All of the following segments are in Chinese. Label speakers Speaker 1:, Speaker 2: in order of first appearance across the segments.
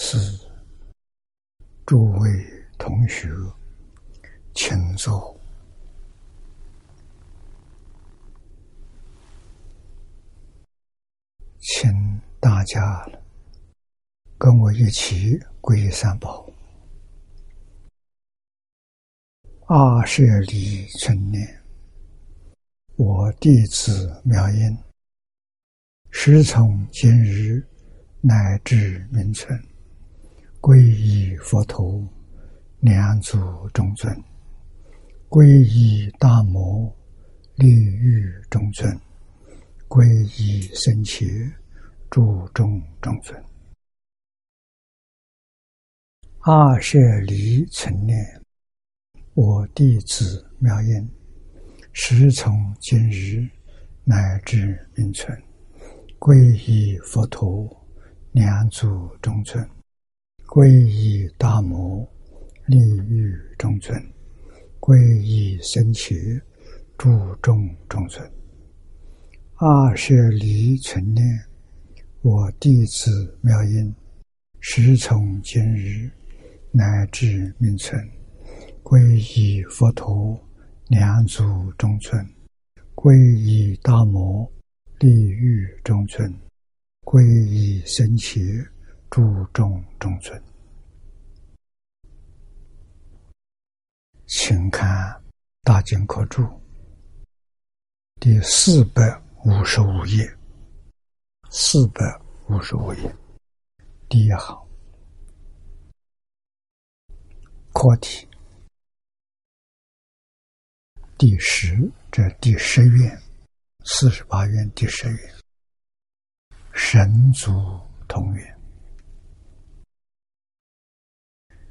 Speaker 1: 是，诸位同学，请坐，请大家跟我一起皈三宝。二舍离春念，我弟子妙音，时从今日。乃至明存，皈依佛陀，两足中尊；皈依大摩，利欲中尊；皈依僧伽，注中中尊。二舍离成念，我弟子妙音，时从今日乃至名存，皈依佛陀。两足中尊，皈依大摩，利欲中尊，皈依僧伽，注中中尊。二舍离存念，我弟子妙音，时从今日乃至命存，皈依佛陀，两足中尊，皈依大摩，利欲中尊。皈依僧伽，注重中尊，请看《大经科注》第四百五十五页，四百五十五页。第一行，课题。第十，这第十愿，四十八愿第十愿。神足同源，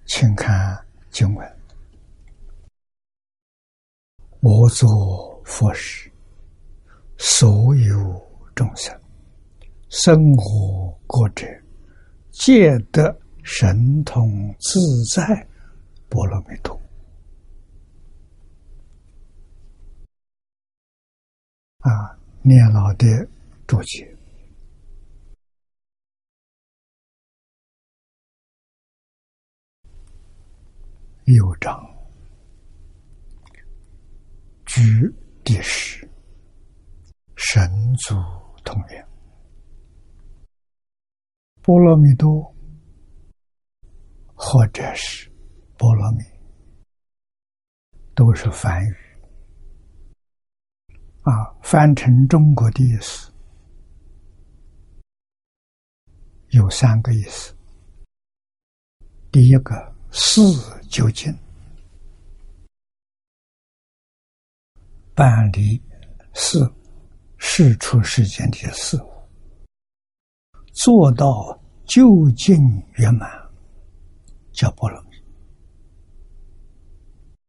Speaker 1: 请看经文：我作佛时，所有众生生活过者，皆得神通自在波罗蜜多。啊，念老的注解。六章，居第十，神足通源，波罗蜜多，或者是波罗蜜，都是梵语啊，翻成中国的意思有三个意思，第一个。事究竟办理事事出世间的事物，做到究竟圆满，叫波罗蜜。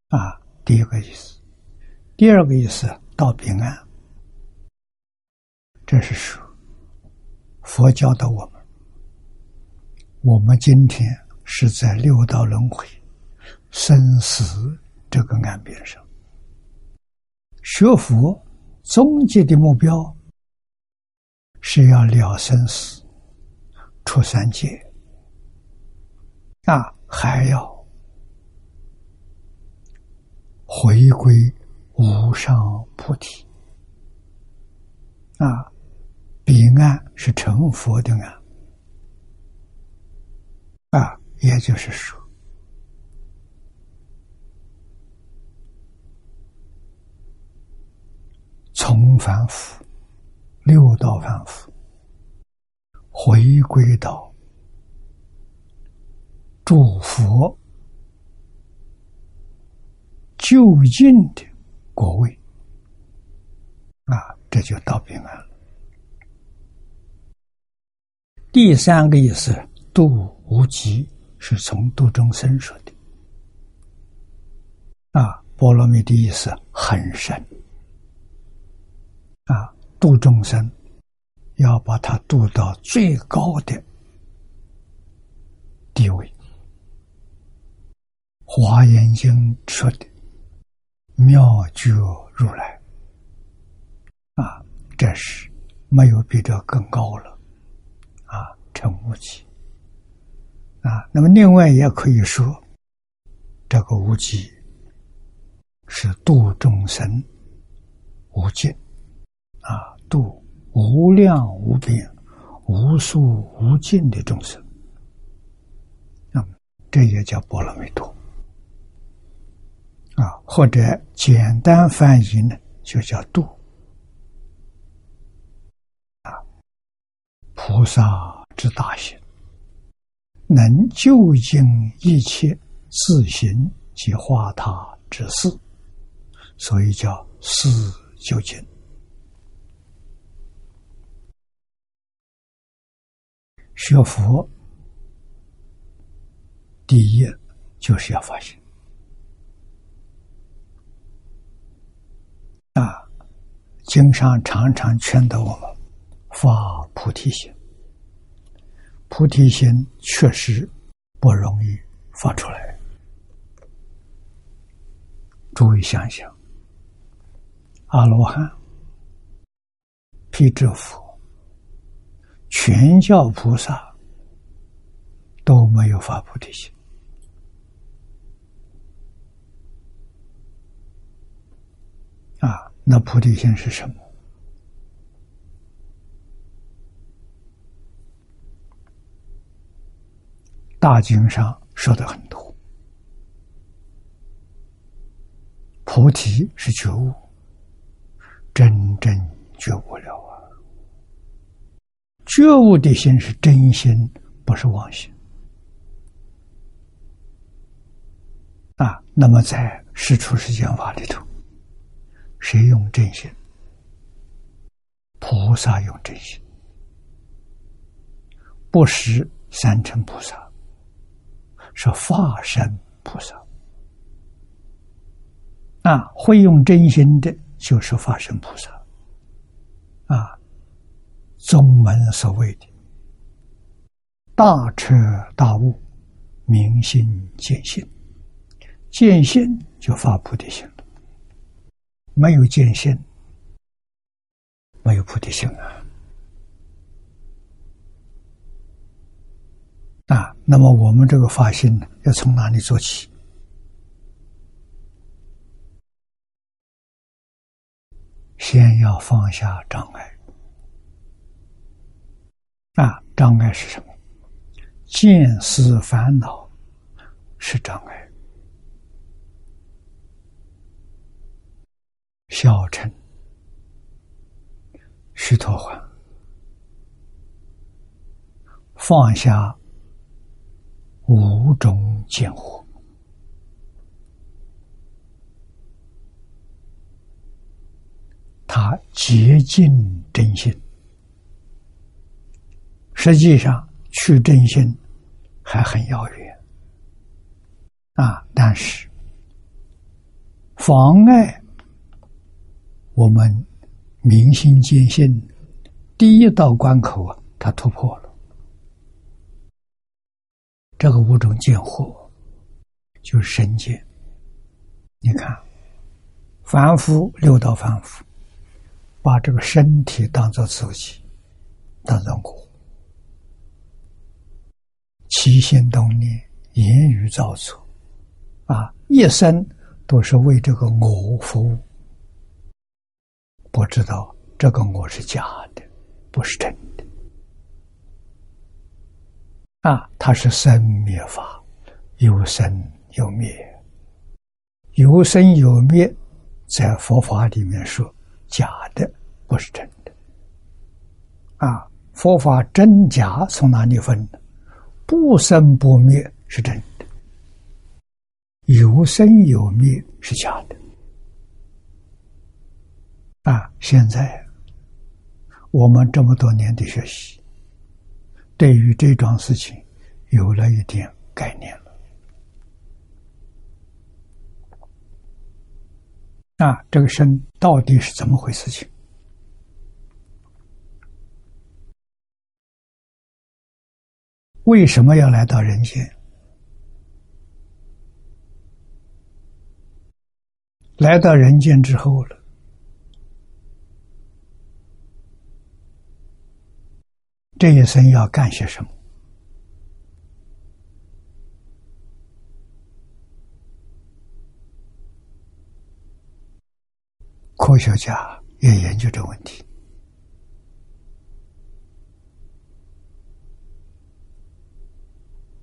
Speaker 1: 啊，第一个意思。第二个意思，到彼岸。这是说佛教的我们，我们今天。是在六道轮回、生死这个岸边上，学佛终极的目标是要了生死、出三界，啊，还要回归无上菩提，啊，彼岸是成佛的岸，啊。也就是说，从凡夫六道凡夫回归到诸佛就近的果位，啊，这就到平安了。第三个意思，度无极。是从度众生说的啊，波罗蜜的意思很深啊，度众生要把它度到最高的地位。华严经说的妙觉如来啊，这是没有比这更高了啊，成无极。啊，那么另外也可以说，这个无极是度众生无尽啊，度无量无边、无数无尽的众生，那么这也叫波罗蜜多啊，或者简单翻译呢，就叫度啊，菩萨之大行。能究竟一切自行及化他之事，所以叫事究竟。学佛第一就是要发心啊！经上常常劝导我们发菩提心。菩提心确实不容易发出来。诸位想想，阿罗汉、辟支佛、全教菩萨都没有发菩提心啊！那菩提心是什么？大经上说的很多，菩提是觉悟，真正觉悟了啊！觉悟的心是真心，不是妄心啊。那么在世出世间法里头，谁用真心？菩萨用真心，不识三乘菩萨。是化身菩萨啊，会用真心的，就是化身菩萨啊。宗门所谓的大彻大悟、明心见性，见性就发菩提心。没有见性，没有菩提心啊。啊，那么我们这个发心，要从哪里做起？先要放下障碍。啊，障碍是什么？见思烦恼是障碍。小乘、虚陀洹放下。五种见惑，他竭尽真心。实际上，去真心还很遥远啊！但是，妨碍我们明心见性第一道关口啊，他突破了。这个五种见惑，就是身见。你看，凡夫六道凡夫，把这个身体当做自己，当做我，起心动念、言语造作，啊，一生都是为这个我服务。不知道这个我是假的，不是真的。啊，它是生灭法，有生有灭，有生有灭，在佛法里面说假的，不是真的。啊，佛法真假从哪里分？不生不灭是真的，有生有灭是假的。啊，现在我们这么多年的学习。对于这桩事情，有了一点概念了。啊，这个身到底是怎么回事？情为什么要来到人间？来到人间之后了。这一生要干些什么？科学家也研究这个问题，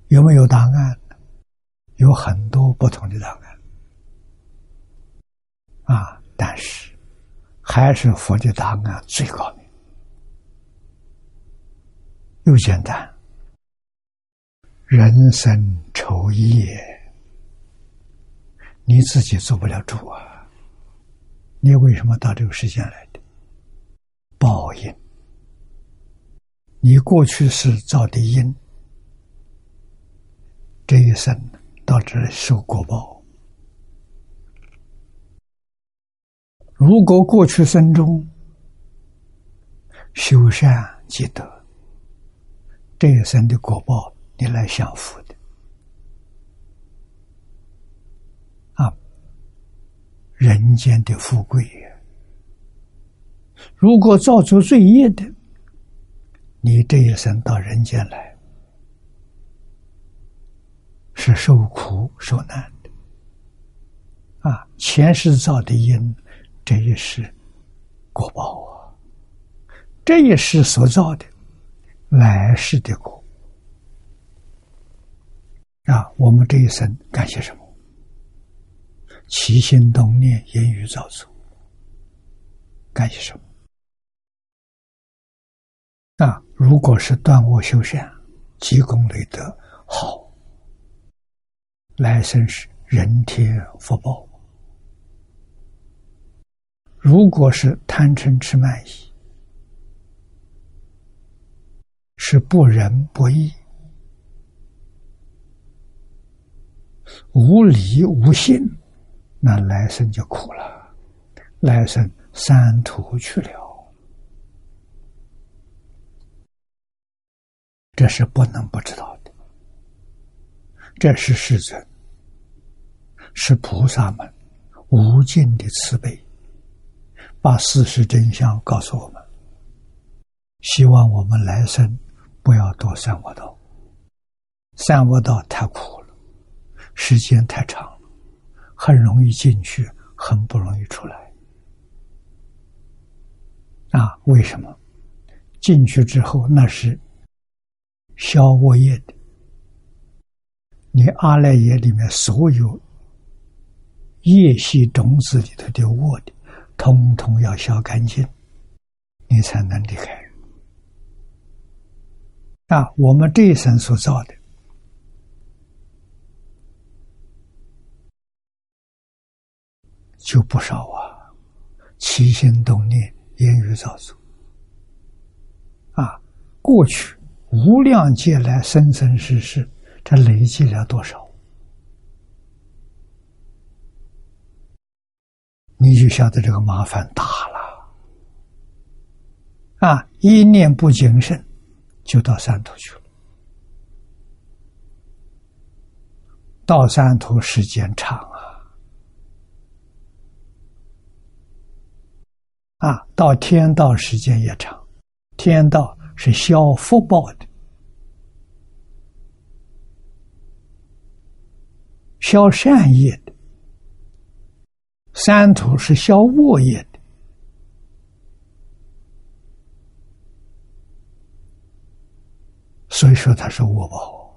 Speaker 1: 有没有答案？有很多不同的答案，啊，但是还是佛的答案最高明。又简单。人生愁业，你自己做不了主啊！你为什么到这个世间来的？报应，你过去是造的因。这一生到这受果报。如果过去生中修善积德，这一生的果报你来享福的啊！人间的富贵呀，如果造出罪业的，你这一生到人间来。是受苦受难的，啊！前世造的因，这一世果报啊，这一世所造的来世的果啊！我们这一生干些什么？起心动念、言语造作，干些什么？啊！如果是断恶修善、积功累德，好。来生是人天福报。如果是贪嗔痴慢疑，是不仁不义、无理无信，那来生就苦了，来生三途去了。这是不能不知道的。这是世尊，是菩萨们无尽的慈悲，把事实真相告诉我们。希望我们来生不要多三恶道，三恶道太苦了，时间太长了，很容易进去，很不容易出来。啊，为什么？进去之后那是消恶业的。你阿赖耶里面所有业系种子里头的恶的，通通要消干净，你才能离开。啊，我们这一生所造的就不少啊，起心动念、言语造作，啊，过去无量劫来生生世世。这累积了多少？你就晓得这个麻烦大了啊！一念不谨慎，就到三途去了。到三途时间长啊！啊，到天道时间也长。天道是消福报的。消善业的，三途是消恶业的，所以说他是恶报。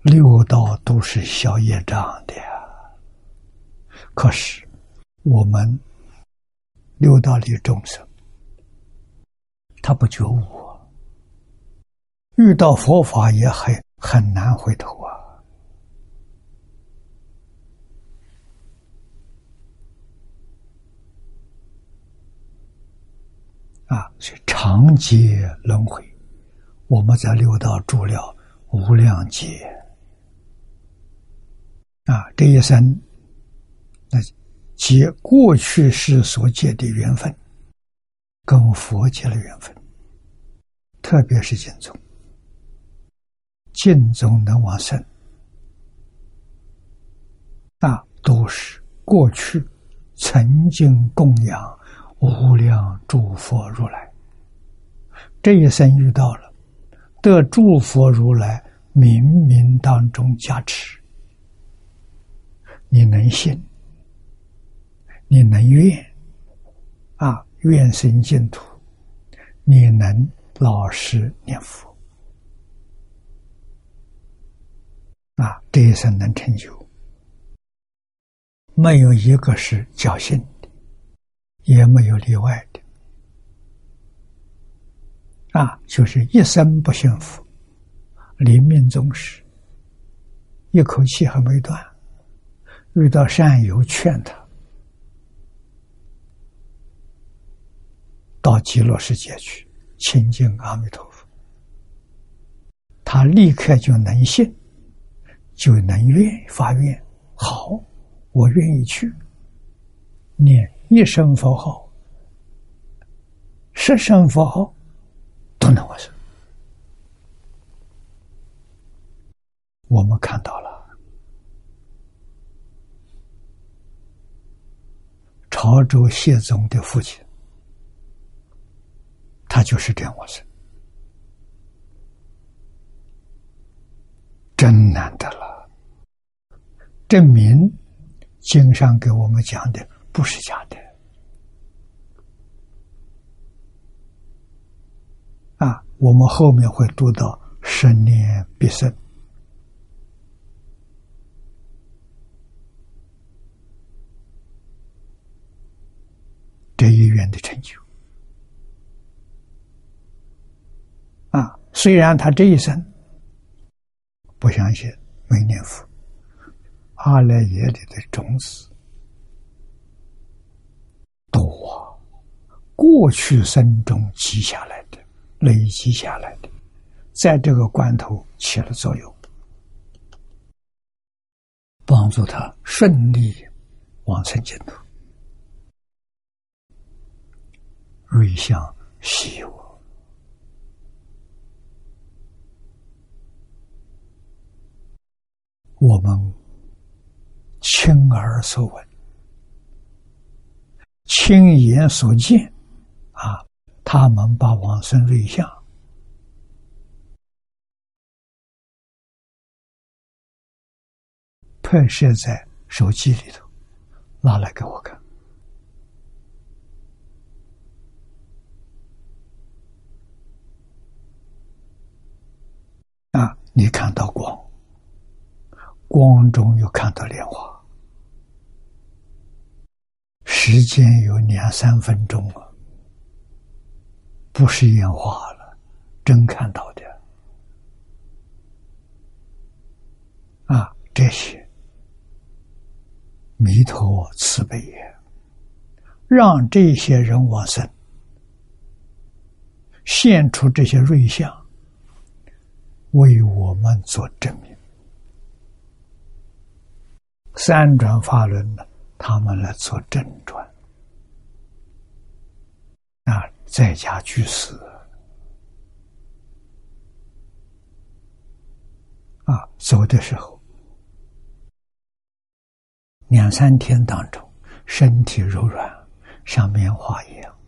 Speaker 1: 六道都是消业障的，可是我们六道里众生，他不觉悟，遇到佛法也很。很难回头啊！啊，是长劫轮回，我们在六道住了无量劫啊！这一生，那结过去世所结的缘分，跟佛结了缘分，特别是净宗。尽宗能往生，那都是过去曾经供养无量诸佛如来，这一生遇到了，得诸佛如来冥冥当中加持，你能信，你能愿？啊，愿生净土，你能老实念佛。啊，这一生能成就，没有一个是侥幸，也没有例外的啊，就是一生不幸福，临命终时，一口气还没断，遇到善友劝他。到极乐世界去亲近阿弥陀佛，他立刻就能信，就能愿发愿。好，我愿意去念一声佛号、十声佛号都能完成。我们看到了潮州谢宗的父亲。他就是这样我生，真难得了，证明经上给我们讲的不是假的啊！我们后面会读到十年必胜这一愿的成就。啊，虽然他这一生不相信没念佛，阿赖耶里的种子多啊，过去生中积下来的、累积下来的，在这个关头起了作用，帮助他顺利往生净土，瑞相希我。我们亲耳所闻、亲眼所见，啊，他们把往生瑞相拍摄在手机里头，拿来给我看。啊，你看到光。光中又看到莲花，时间有两三分钟啊，不是烟花了，真看到的啊！这些弥陀慈悲也，让这些人往生，现出这些瑞相，为我们做证明。三转法轮呢，他们来做正传。啊，在家居士。啊，走的时候两三天当中，身体柔软，像棉花一样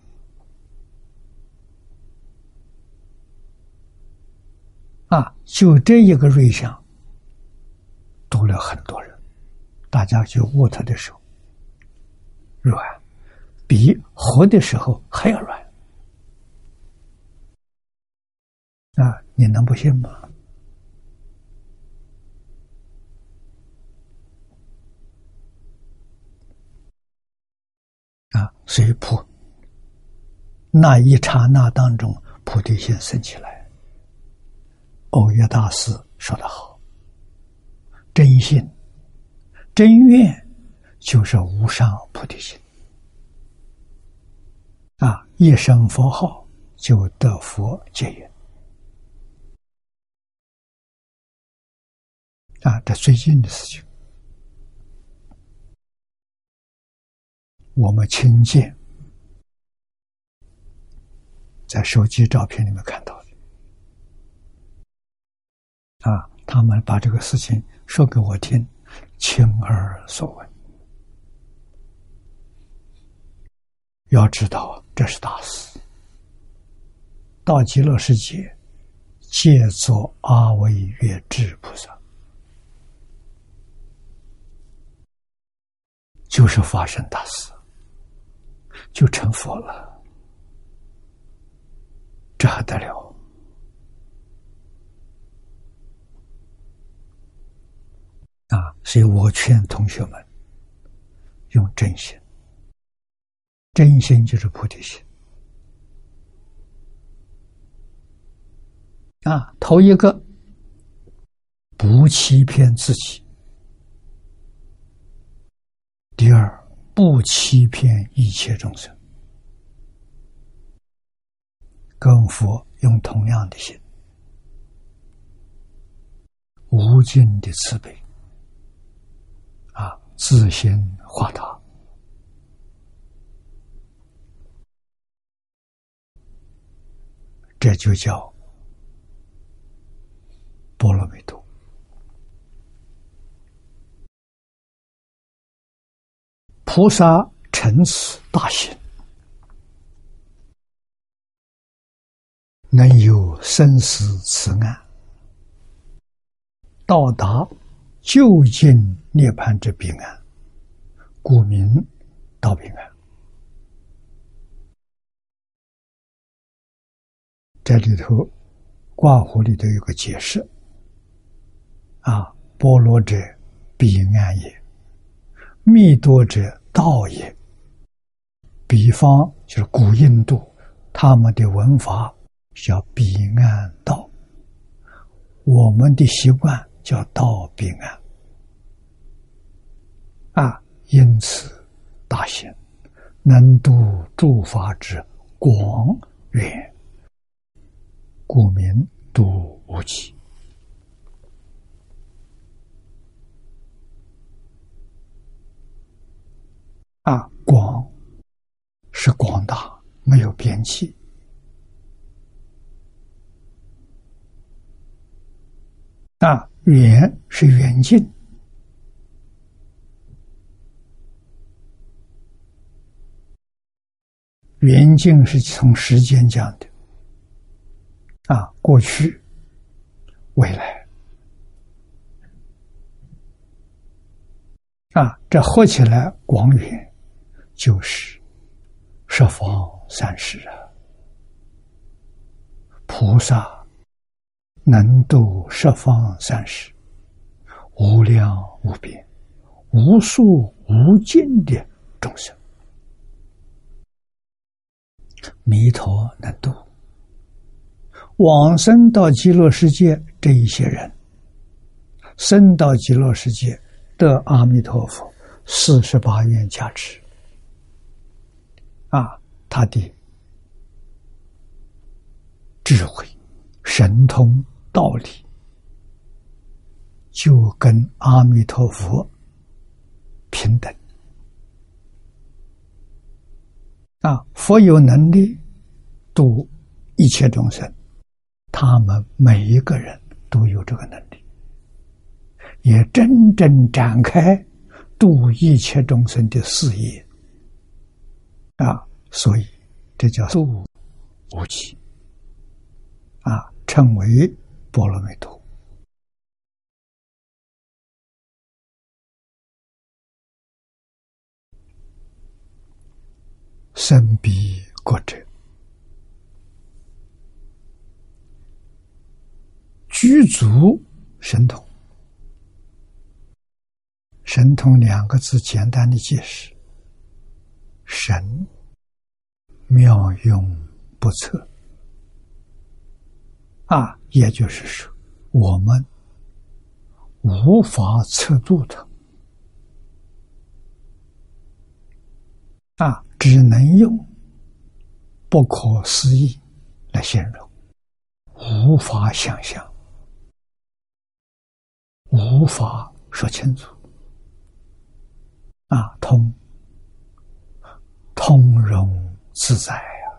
Speaker 1: 啊，就这一个瑞相，多了很多人。大家去握他的手，软，比活的时候还要软啊！你能不信吗？啊，所以菩那一刹那当中，菩提心升起来。欧约大师说得好：“真心。”真愿就是无上菩提心啊！一声佛号就得佛戒缘啊！这最近的事情，我们亲见在手机照片里面看到的啊！他们把这个事情说给我听。亲耳所闻，要知道这是大事。到极乐世界，借作阿惟越智菩萨，就是发生大事就成佛了，这还得了？啊！所以我劝同学们用真心，真心就是菩提心。啊，头一个不欺骗自己，第二不欺骗一切众生，跟佛用同样的心，无尽的慈悲啊。自心化他，这就叫波罗蜜多。菩萨成此大行，能有生死此岸，到达。就近涅槃之彼岸，故名道彼岸。在里头挂弧里头有个解释：啊，波罗者彼岸也，密多者道也。比方就是古印度，他们的文法叫彼岸道，我们的习惯。叫道彼岸啊，因此大行能度诸法之广远，故名度无极啊，广是广大，没有边际。啊。远是远近，远近是从时间讲的，啊，过去、未来，啊，这合起来广远就是十方三世啊，菩萨。能度十方三世，无量无边、无数无尽的众生，弥陀能度。往生到极乐世界这一些人，生到极乐世界得阿弥陀佛四十八愿加持，啊，他的智慧、神通。道理就跟阿弥陀佛平等啊！佛有能力度一切众生，他们每一个人都有这个能力，也真正展开度一切众生的事业啊！所以这叫度无极啊，称为。波罗蜜多，身彼国者，居足神通。神通两个字，简单的解释：神妙用不测。啊，也就是说，我们无法测度它，啊，只能用不可思议来形容，无法想象，无法说清楚。啊，通，通融自在啊。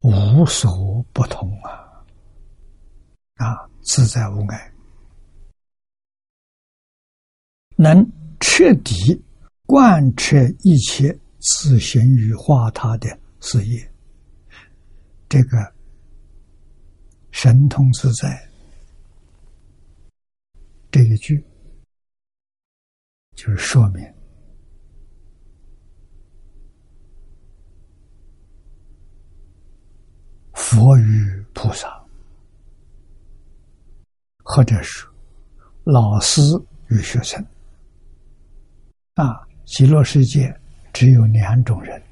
Speaker 1: 无所不通啊！啊，自在无碍，能彻底贯彻一切自行于化他的事业。这个神通自在这一句就是说明佛与菩萨或者是老师与学生那极乐世界只有两种人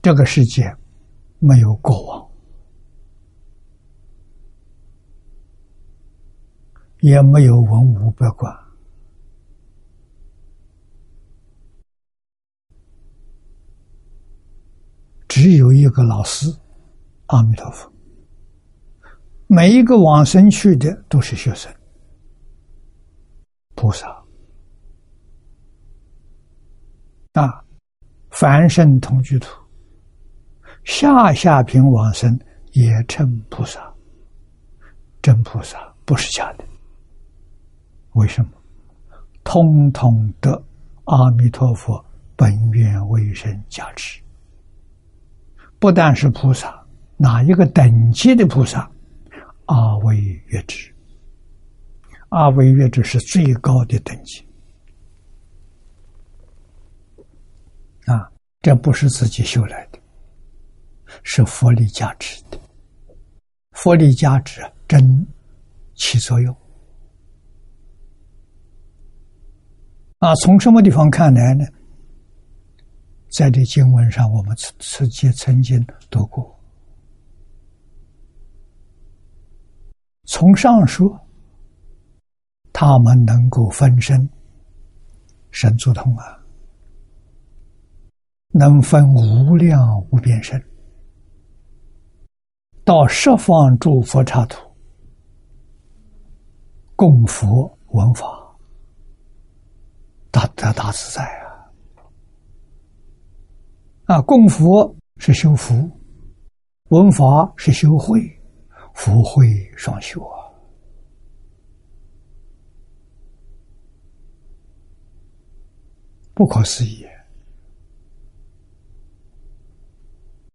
Speaker 1: 这个世界没有过往也没有文武百官。只有一个老师，阿弥陀佛。每一个往生去的都是学生，菩萨啊，凡圣同居土，下下品往生也称菩萨，真菩萨不是假的。为什么？通通得阿弥陀佛本愿威神加持。不但是菩萨，哪一个等级的菩萨？阿惟越智，阿惟越智是最高的等级。啊，这不是自己修来的，是佛力加持的。佛力加持真起作用。啊，从什么地方看来呢？在这经文上，我们曾曾经曾经读过。从上说，他们能够分身，神足通啊，能分无量无边身，到十方诸佛刹土，供佛闻法，大得大自在啊！啊，供佛是修福，闻法是修慧，福慧双修啊！不可思议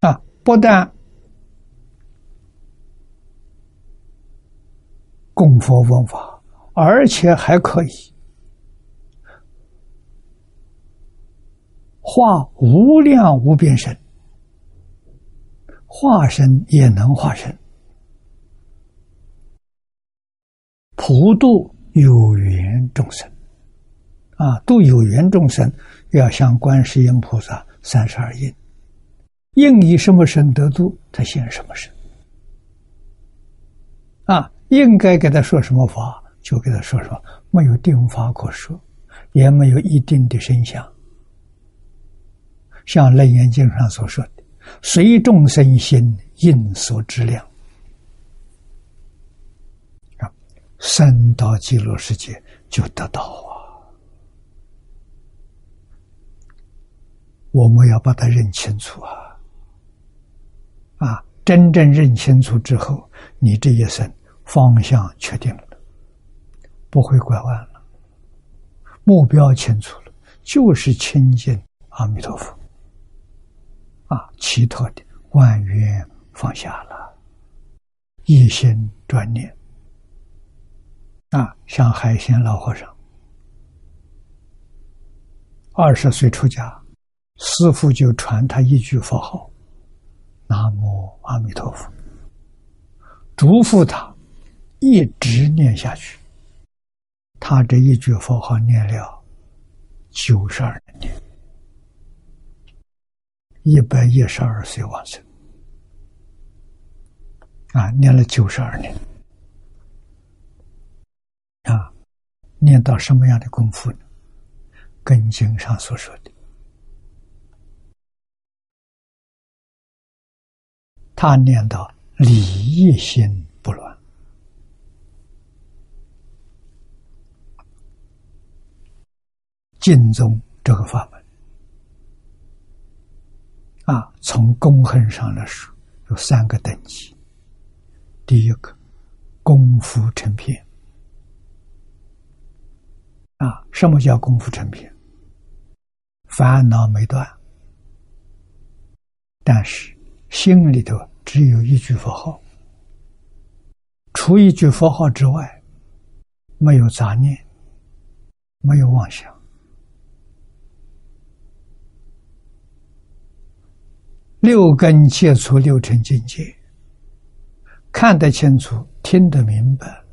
Speaker 1: 啊！不但供佛闻法，而且还可以。化无量无边身，化身也能化身，普度有缘众生，啊，度有缘众生要向观世音菩萨三十二应，应以什么身得度，他现什么身，啊，应该给他说什么法，就给他说说，没有定法可说，也没有一定的身相。像《楞严经》上所说的，“随众生心应所知量”，啊，生到极乐世界就得到啊！我们要把它认清楚啊！啊，真正认清楚之后，你这一生方向确定了，不会拐弯了，目标清楚了，就是亲近阿弥陀佛。啊，其他的万缘放下了，一心专念。啊，像海鲜老和尚，二十岁出家，师傅就传他一句佛号：“南无阿弥陀佛。”嘱咐他一直念下去。他这一句佛号念了九十二。一百一十二岁往生，啊，念了九十二年，啊，念到什么样的功夫呢？跟经上所说的，他念到理一心不乱，净宗这个法门。啊，从功恨上来说，有三个等级。第一个，功夫成片。啊，什么叫功夫成片？烦恼没断，但是心里头只有一句佛号，除一句佛号之外，没有杂念，没有妄想。六根接触六尘境界，看得清楚，听得明白，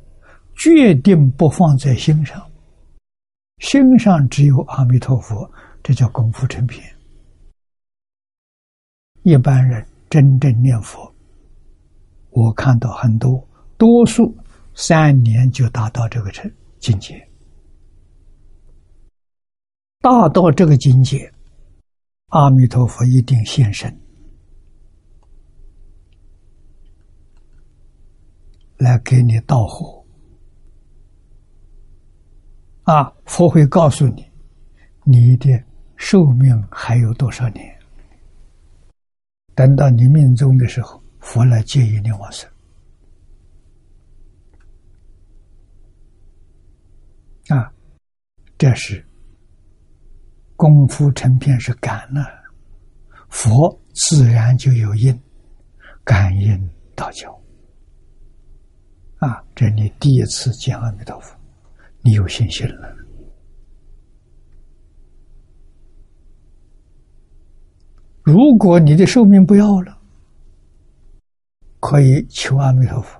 Speaker 1: 决定不放在心上。心上只有阿弥陀佛，这叫功夫成片。一般人真正念佛，我看到很多，多数三年就达到这个成境界。达到这个境界，阿弥陀佛一定现身，来给你道火。啊，佛会告诉你，你的寿命还有多少年？等到你命中的时候，佛来接引你往生。啊，这是功夫成片是感了，佛自然就有因，感应道交。啊，这你第一次见阿弥陀佛。你有信心了。如果你的寿命不要了，可以求阿弥陀佛，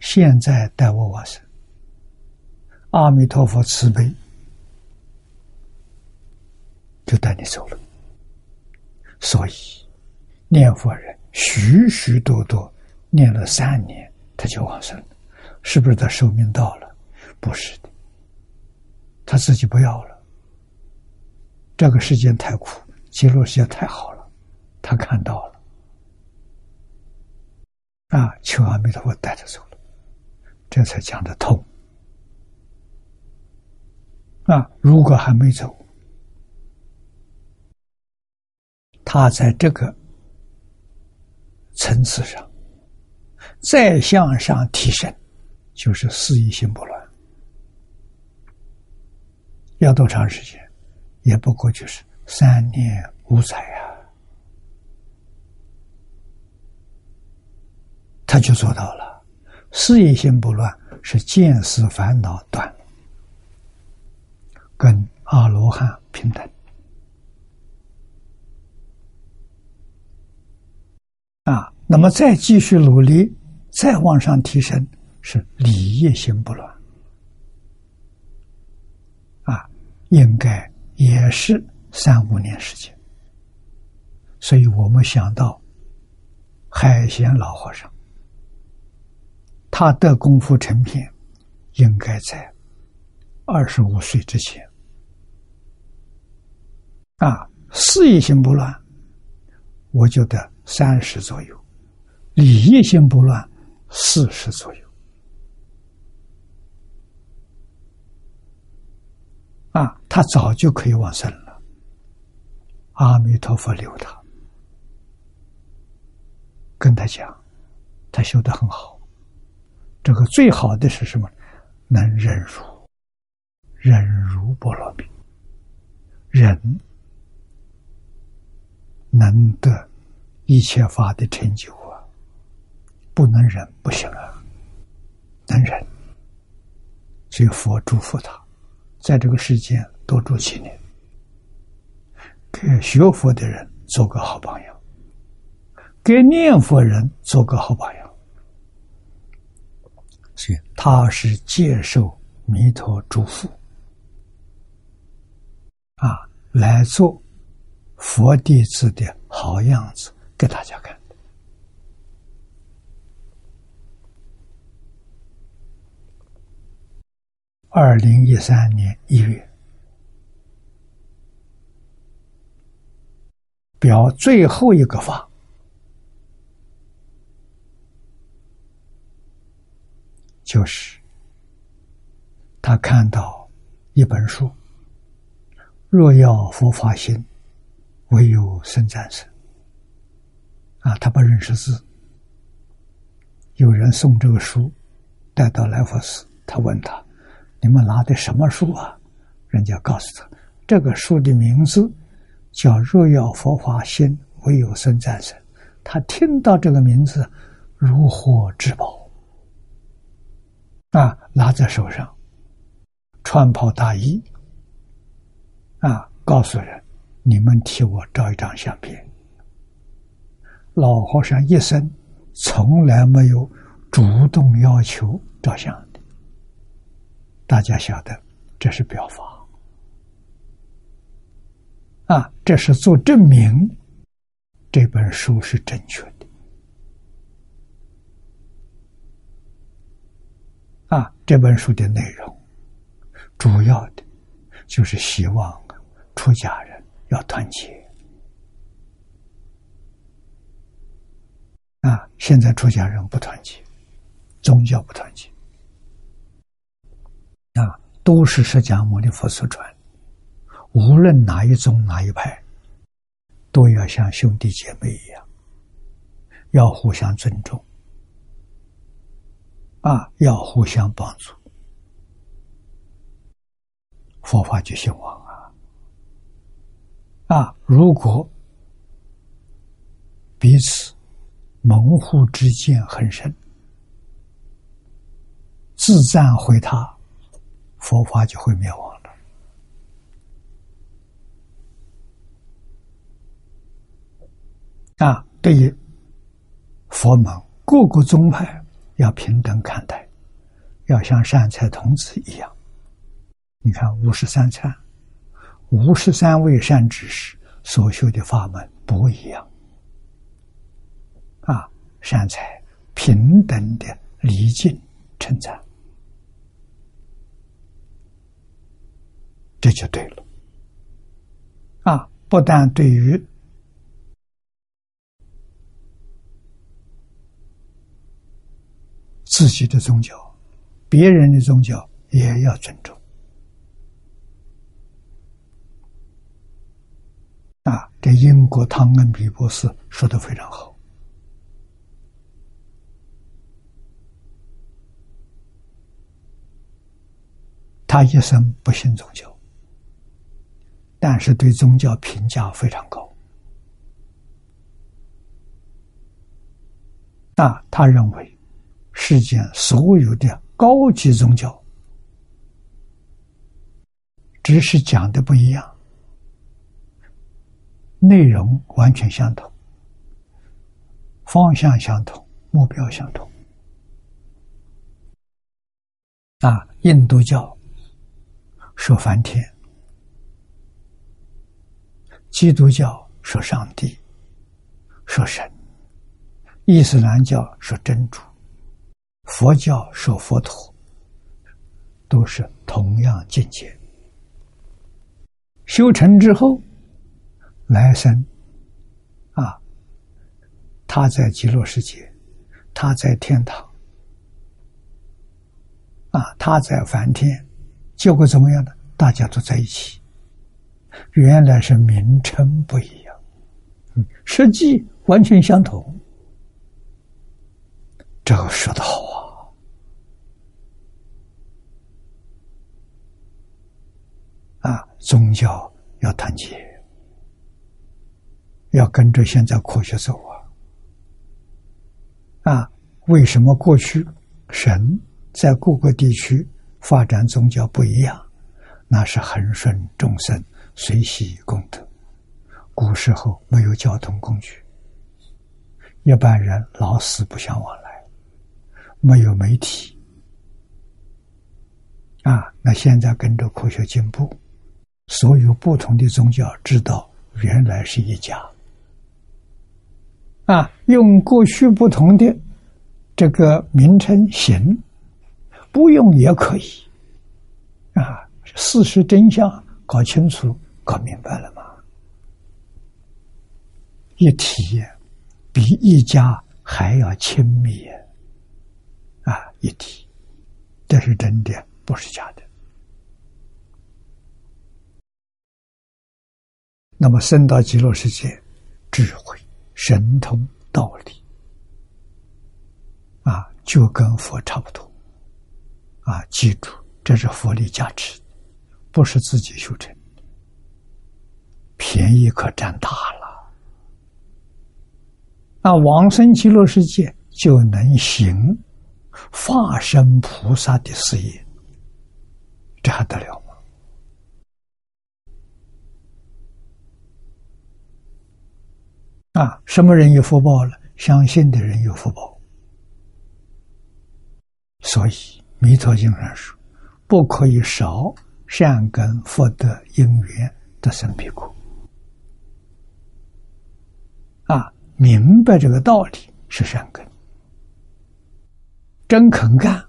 Speaker 1: 现在带我往生。阿弥陀佛慈悲，就带你走了。所以，念佛人许许多多念了三年，他就往生了，是不是他寿命到了？不是的，他自己不要了。这个世间太苦，极乐世界太好了，他看到了，啊，求阿弥陀佛带他走了，这才讲得通。啊，如果还没走，他在这个层次上再向上提升，就是四意心不乱。要多长时间？也不过就是三年五载呀，他就做到了。事业心不乱，是见思烦恼断，跟阿罗汉平等。啊，那么再继续努力，再往上提升，是礼业心不乱。啊应该也是三五年时间，所以我们想到海贤老和尚，他的功夫成片应该在二十五岁之前。啊，事业心不乱，我觉得三十左右，礼业心不乱，四十左右。啊，他早就可以往生了。阿弥陀佛留他，跟他讲，他修的很好。这个最好的是什么？能忍辱，忍辱波罗蜜，忍能得一切法的成就！不能忍不行啊，能忍，所以佛祝福他。在这个世间多住几年，给学佛的人做个好榜样，给念佛人做个好榜样。所以他是接受弥陀祝福，啊，来做佛弟子的好样子给大家看。二零一三年一月，表最后一个法，就是他看到一本书：“若要佛法心，唯有圣战胜。”啊，他不认识字，有人送这个书带到来佛寺，他问他。你们拿的什么书啊？人家告诉他，这个书的名字叫“若要佛法心，唯有生战胜”。他听到这个名字，如获至宝啊！拿在手上，穿袍大衣啊，告诉人：你们替我照一张相片老和尚一生从来没有主动要求照相。大家晓得，这是表法啊，这是做证明，这本书是正确的啊。这本书的内容主要的就是希望出家人要团结。啊！现在出家人不团结，宗教不团结，都是释迦牟尼佛所传。无论哪一宗哪一派，都要像兄弟姐妹一样，要互相尊重，啊，要互相帮助，佛法就兴旺啊！啊，如果彼此。门户之见很深，自赞回他，佛法就会灭亡了。啊，对于佛门各个宗派要平等看待，要像善财童子一样。你看五十三参，五十三位善知识所修的法门不一样。啊，善财平等的离境称赞，这就对了。啊，不但对于自己的宗教，别人的宗教也要尊重。啊，这英国汤恩比博士说的非常好。他一生不信宗教，但是对宗教评价非常高。那他认为，世间所有的高级宗教，只是讲的不一样，内容完全相同，方向相同，目标相同。啊，印度教。说梵天，基督教说上帝，说神，伊斯兰教说真主，佛教说佛陀，都是同样境界。修成之后，来生，啊，他在极乐世界，他在天堂，啊，他在梵天。结果怎么样呢？大家都在一起，原来是名称不一样，嗯，实际完全相同。这个说的好啊！啊，宗教要团结，要跟着现在科学走啊！啊，为什么过去神在各个地区？发展宗教不一样，那是恒顺众生，随喜功德。古时候没有交通工具，一般人老死不相往来，没有媒体。啊，那现在跟着科学进步，所有不同的宗教知道原来是一家。啊，用过去不同的这个名称行。不用也可以，啊，事实真相搞清楚、搞明白了吗？一体比一家还要亲密啊！一体，这是真的，不是假的。那么，升到极乐世界，智慧、神通、道理，啊，就跟佛差不多。啊，记住，这是佛力加持，不是自己修成，便宜可占大了。那往生极乐世界就能行化身菩萨的事业，这还得了吗？啊，什么人有福报了？相信的人有福报。所以《弥陀经》上说，不可以少善根福德因缘的生彼国。啊，明白这个道理是善根，真肯干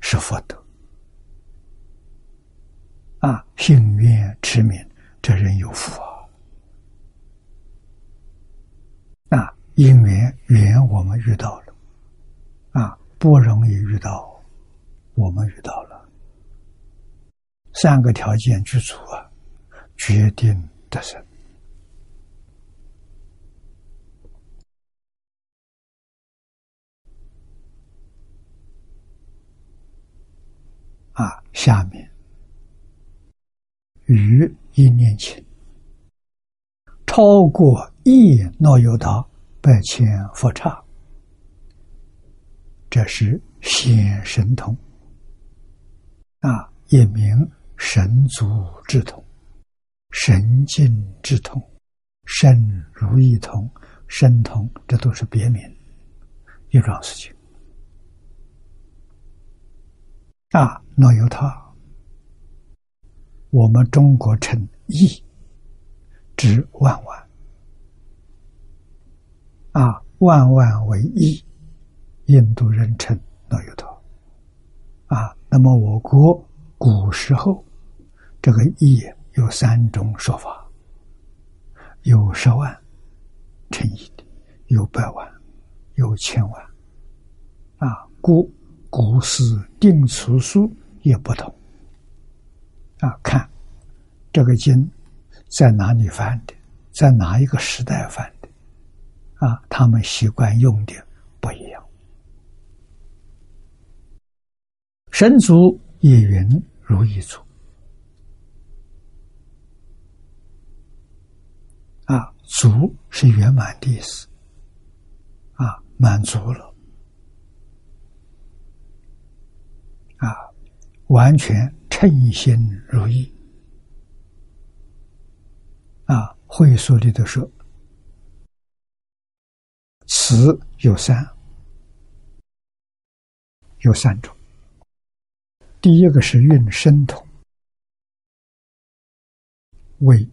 Speaker 1: 是福德。啊，幸愿持名，这人有福啊！啊，因缘缘我们遇到了，啊，不容易遇到，我们遇到了，三个条件具足啊，决定得胜。啊，下面。于一念前，超过一诺有达百千佛刹，这是显神通啊，也名神足之通、神境之通、神如意通、神通，这都是别名，一桩事情啊，诺有他。我们中国称亿，指万万，啊，万万为亿，印度人称那有道，啊，那么我国古时候这个亿有三种说法，有十万乘以的，有百万，有千万，啊，故古时定出数也不同。啊，看这个经在哪里翻的，在哪一个时代翻的？啊，他们习惯用的不一样。神族也云如意足，啊，足是圆满的意思，啊，满足了，啊，完全。称心如意啊！会所里头说，词有三，有三种。第一个是运生统，为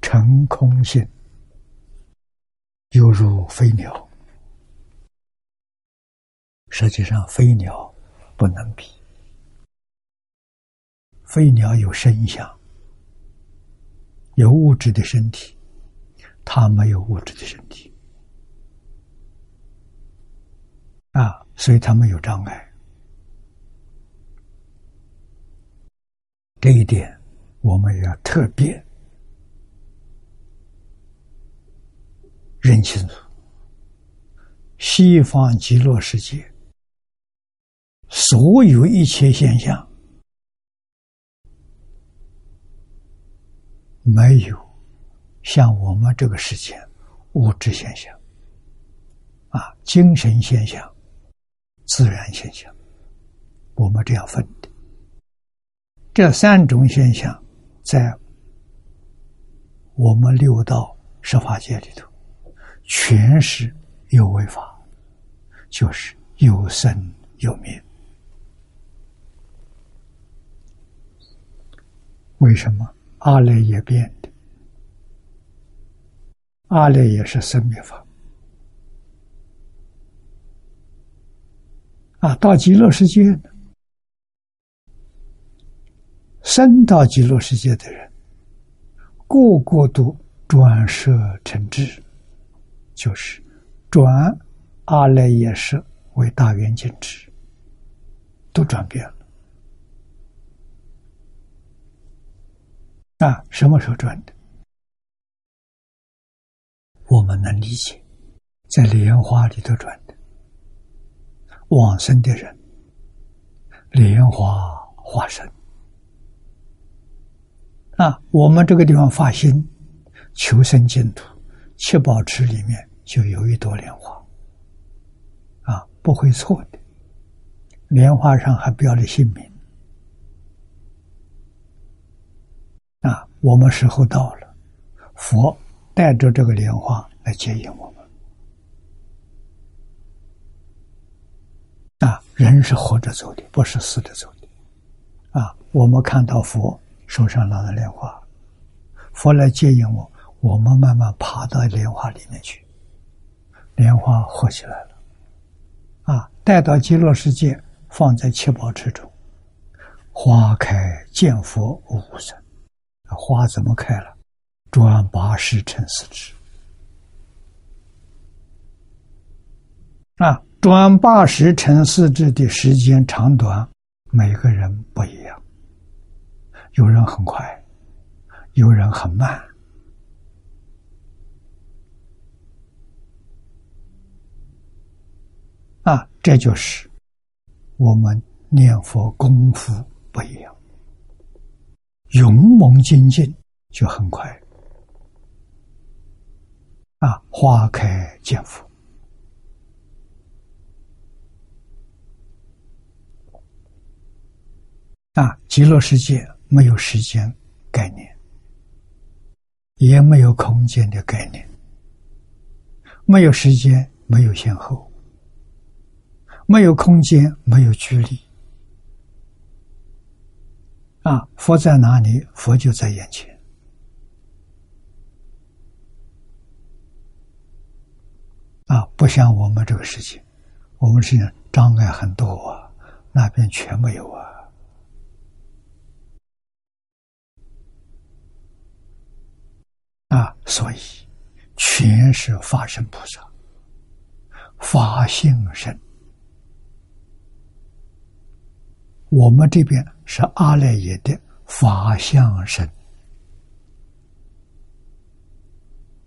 Speaker 1: 成空性，犹如飞鸟。实际上，飞鸟不能比。飞鸟有声响，有物质的身体，它没有物质的身体啊，所以它没有障碍。这一点我们要特别认清楚。西方极乐世界所有一切现象。没有像我们这个世界物质现象啊，精神现象、自然现象，我们这样分。这三种现象在我们六道十法界里头，全是有为法，就是有生有灭。为什么？阿赖耶变的，阿赖耶是生灭法啊！到极乐世界呢，生到极乐世界的人，个个都转舍成智，就是转阿赖耶识为大圆镜智，都转变了。啊，什么时候转的？我们能理解，在莲花里头转的。往生的人，莲花化身。啊，我们这个地方发心求生净土，七宝池里面就有一朵莲花。啊，不会错的。莲花上还标了姓名。啊，我们时候到了，佛带着这个莲花来接引我们。啊，人是活着走的，不是死着走的。啊，我们看到佛手上拿着莲花，佛来接引我，我们慢慢爬到莲花里面去，莲花活起来了。啊，带到极乐世界，放在七宝池中，花开见佛无生。花怎么开了？转八十乘四智。啊，转八十乘四智的时间长短，每个人不一样。有人很快，有人很慢。啊，这就是我们念佛功夫不一样。勇猛精进就很快啊！花开见佛啊！极乐世界没有时间概念，也没有空间的概念，没有时间，没有先后，没有空间，没有距离。啊，佛在哪里？佛就在眼前。啊，不像我们这个世界，我们世界障碍很多啊，那边全没有啊。啊，所以全是法身菩萨，法性身。我们这边是阿赖耶的法相身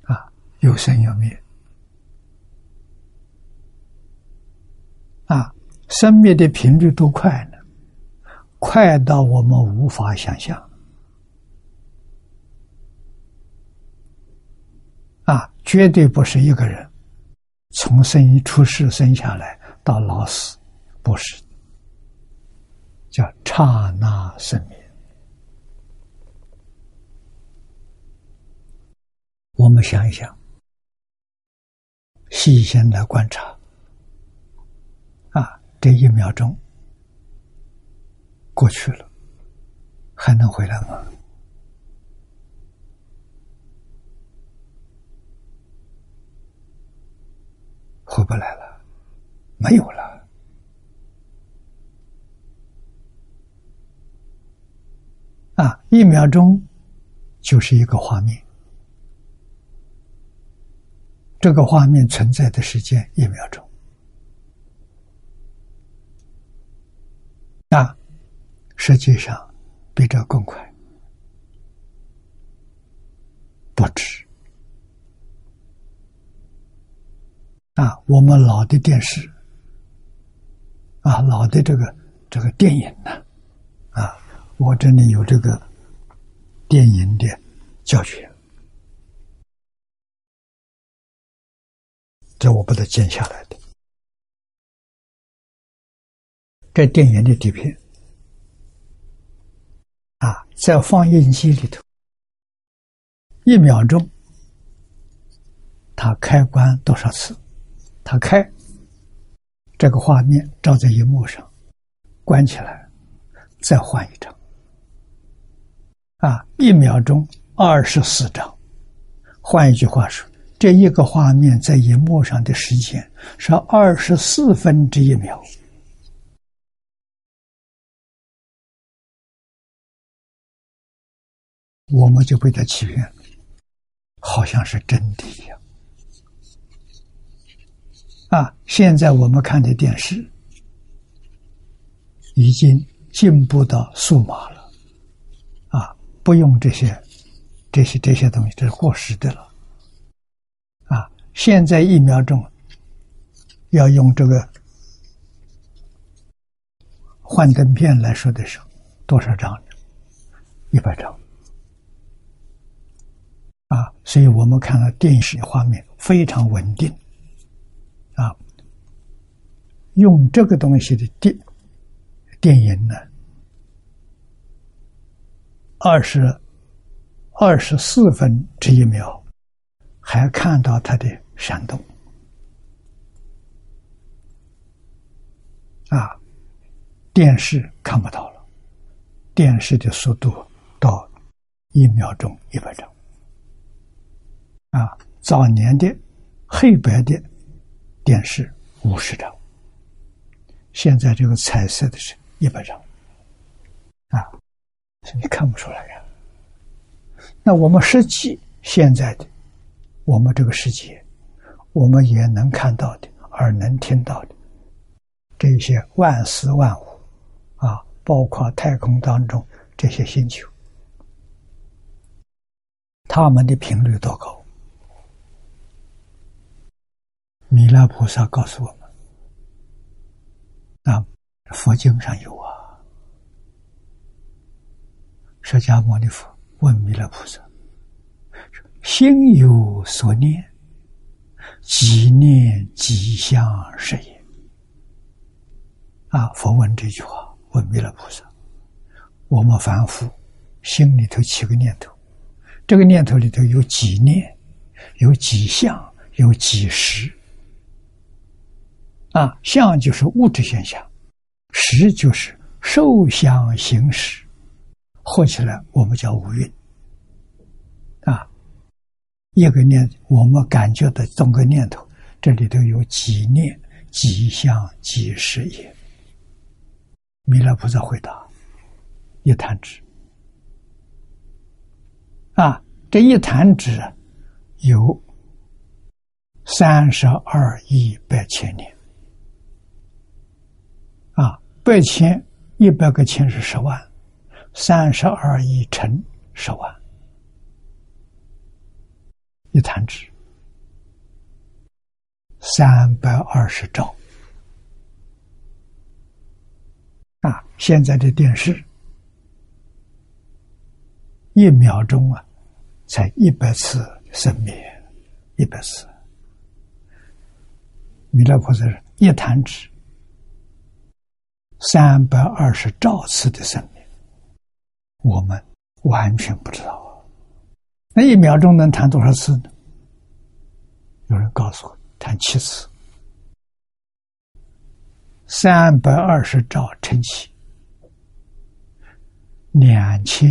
Speaker 1: 啊，有生有灭啊，生灭的频率多快呢？快到我们无法想象啊！绝对不是一个人从生出世生下来到老死，不是。叫刹那生灭。我们想一想，细心的观察，啊，这一秒钟过去了，还能回来吗？回不来了，没有了。啊，一秒钟就是一个画面，这个画面存在的时间一秒钟，那实际上比这更快，不止。啊，我们老的电视，啊，老的这个这个电影呢，啊。我这里有这个电影的教学，这我把它剪下来的。这电影的底片啊，在放映机里头，一秒钟它开关多少次？它开这个画面照在荧幕上，关起来，再换一张。啊，一秒钟二十四张。换一句话说，这一个画面在荧幕上的时间是二十四分之一秒。我们就被他欺骗了，好像是真的一样。啊，现在我们看的电视已经进步到数码了。啊不用这些，这些这些东西，这是过时的了。啊，现在一秒钟要用这个幻灯片来说的时候，多少张？一百张。啊，所以我们看到电视画面非常稳定。啊，用这个东西的电电影呢？二十二十四分之一秒，还看到它的闪动。啊，电视看不到了，电视的速度到一秒钟一百张。啊，早年的黑白的电视五十张，现在这个彩色的是一百张。啊，你看不出来呀？那我们实际现在的我们这个世界，我们也能看到的，耳能听到的。这些万事万物，啊，包括太空当中这些星球，它们的频率多高？弥勒菩萨告诉我们：啊，佛经上有啊。释迦牟尼佛问弥勒菩萨：“心有所念，即念即相是也。”啊！佛问这句话，问弥勒菩萨：“我们凡夫心里头起个念头，这个念头里头有几念，有几相，有几时？啊，相就是物质现象，识就是受想行识，合起来我们叫五蕴。啊，一个念，我们感觉的动个念头，这里头有几念、几相、几时也。”弥勒菩萨回答：“一弹指啊，这一弹指有三十二亿百千年，百千一百个千是十万，三十二亿乘十万，一弹指三百二十兆。”啊，现在的电视一秒钟啊，才一百次生灭，一百次。弥勒菩萨一弹指，三百二十兆次的生命，我们完全不知道。那一秒钟能弹多少次呢？有人告诉我，弹七次。三百二十兆乘七，两千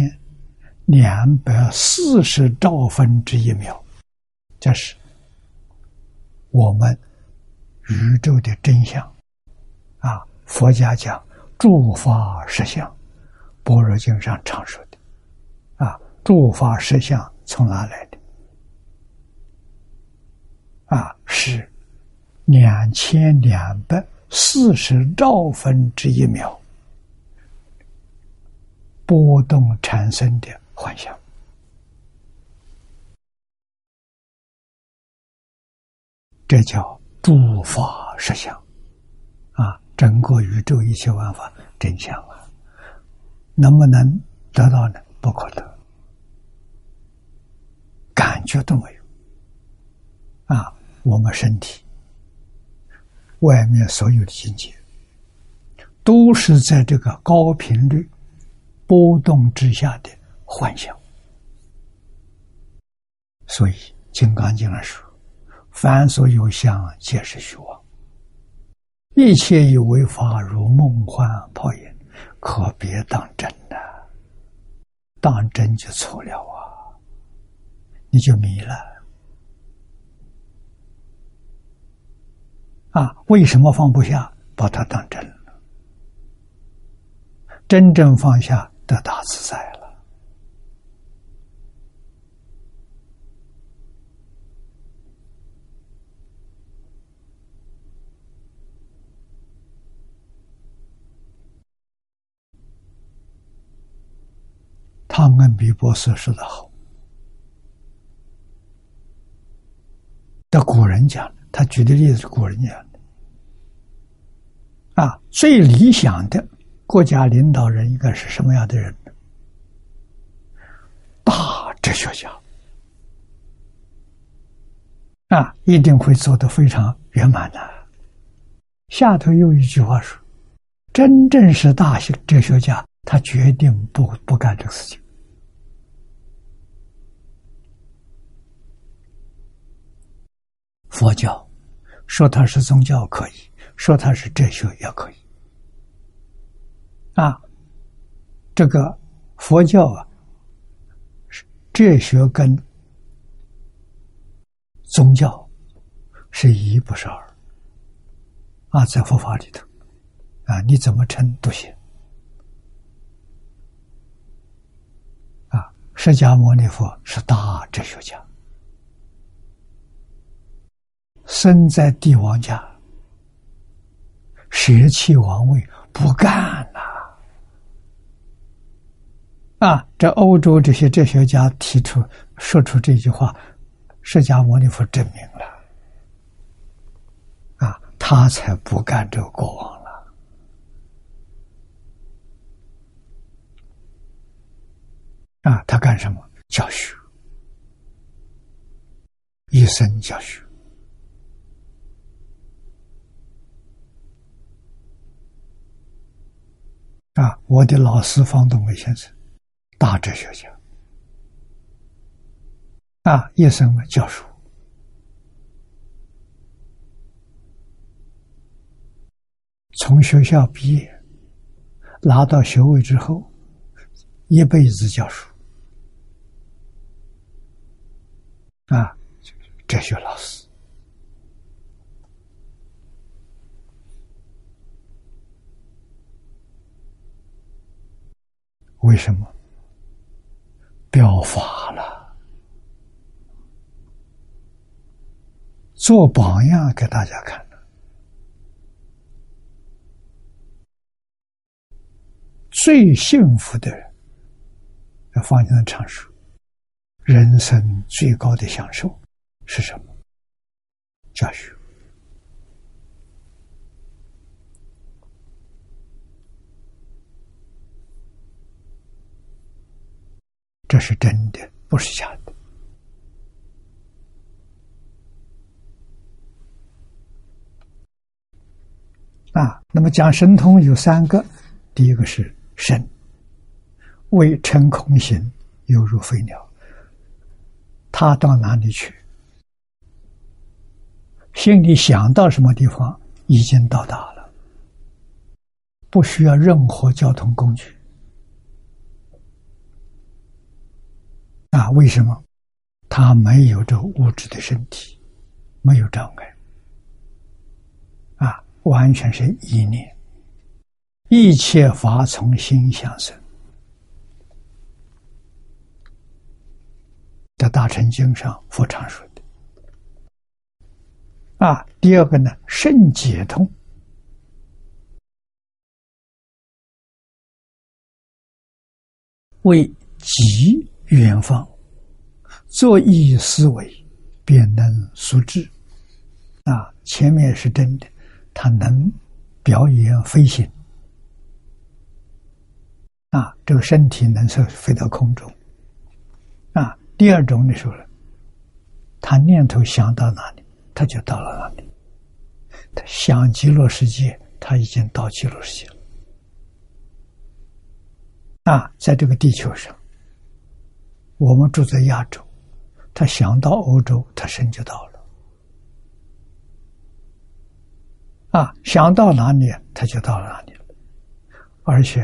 Speaker 1: 两百四十兆分之一秒，这是我们宇宙的真相！佛家讲诸法实相，般若经上常说的啊，诸法实相从哪来的？啊，是两千两百。四十兆分之一秒波动产生的幻象，这叫诸法实相！整个宇宙一切万法真相啊！能不能得到呢？不可得，感觉都没有啊！我们身体。外面所有的境界，都是在这个高频率波动之下的幻想。所以《金刚经》上说：“凡所有相，皆是虚妄。一切以为法，如梦幻泡影，可别当真呐！当真就错了啊，你就迷了。”啊，为什么放不下？把它当真了，真正放下得大自在了。汤恩比博士说的好，的古人讲，他举的例子是古人讲的。啊，最理想的国家领导人应该是什么样的人？大哲学家啊，一定会做得非常圆满的。下头有一句话说：“真正是大哲学家，他决定不不干这个事情。”佛教，说它是宗教可以，说它是哲学也可以。啊，这个佛教啊，哲学跟宗教是一不是二。啊，在佛法里头，啊，你怎么称都行。啊，释迦牟尼佛是大哲学家。生在帝王家，舍弃王位不干了！啊，这欧洲这些哲学家提出说出这句话，释迦牟尼佛证明了，啊，他才不干这个国王了。啊，他干什么？教学，一生教学。啊，我的老师方东伟先生，大哲学家，啊，一生呢教书，从学校毕业，拿到学位之后，一辈子教书，啊，哲学老师。为什么？表法了，做榜样给大家看的。最幸福的人，要放心的阐述，人生最高的享受是什么？教学。这是真的，不是假的。啊，那么讲神通有三个，第一个是神，为成空行，犹如飞鸟。他到哪里去，心里想到什么地方，已经到达了，不需要任何交通工具。啊，为什么？他没有这物质的身体，没有障碍，啊，完全是意念，一切法从心想生。在大乘经上，佛常说的。啊，第二个呢，肾解通，为极。远方，作意思维，便能熟知。啊，前面是真的，他能表演飞行。啊，这个身体能是飞到空中。啊，第二种的时候呢，他念头想到哪里，他就到了哪里。他想极乐世界，他已经到极乐世界了。啊，在这个地球上。我们住在亚洲，他想到欧洲，他身就到了。啊，想到哪里，他就到哪里。而且，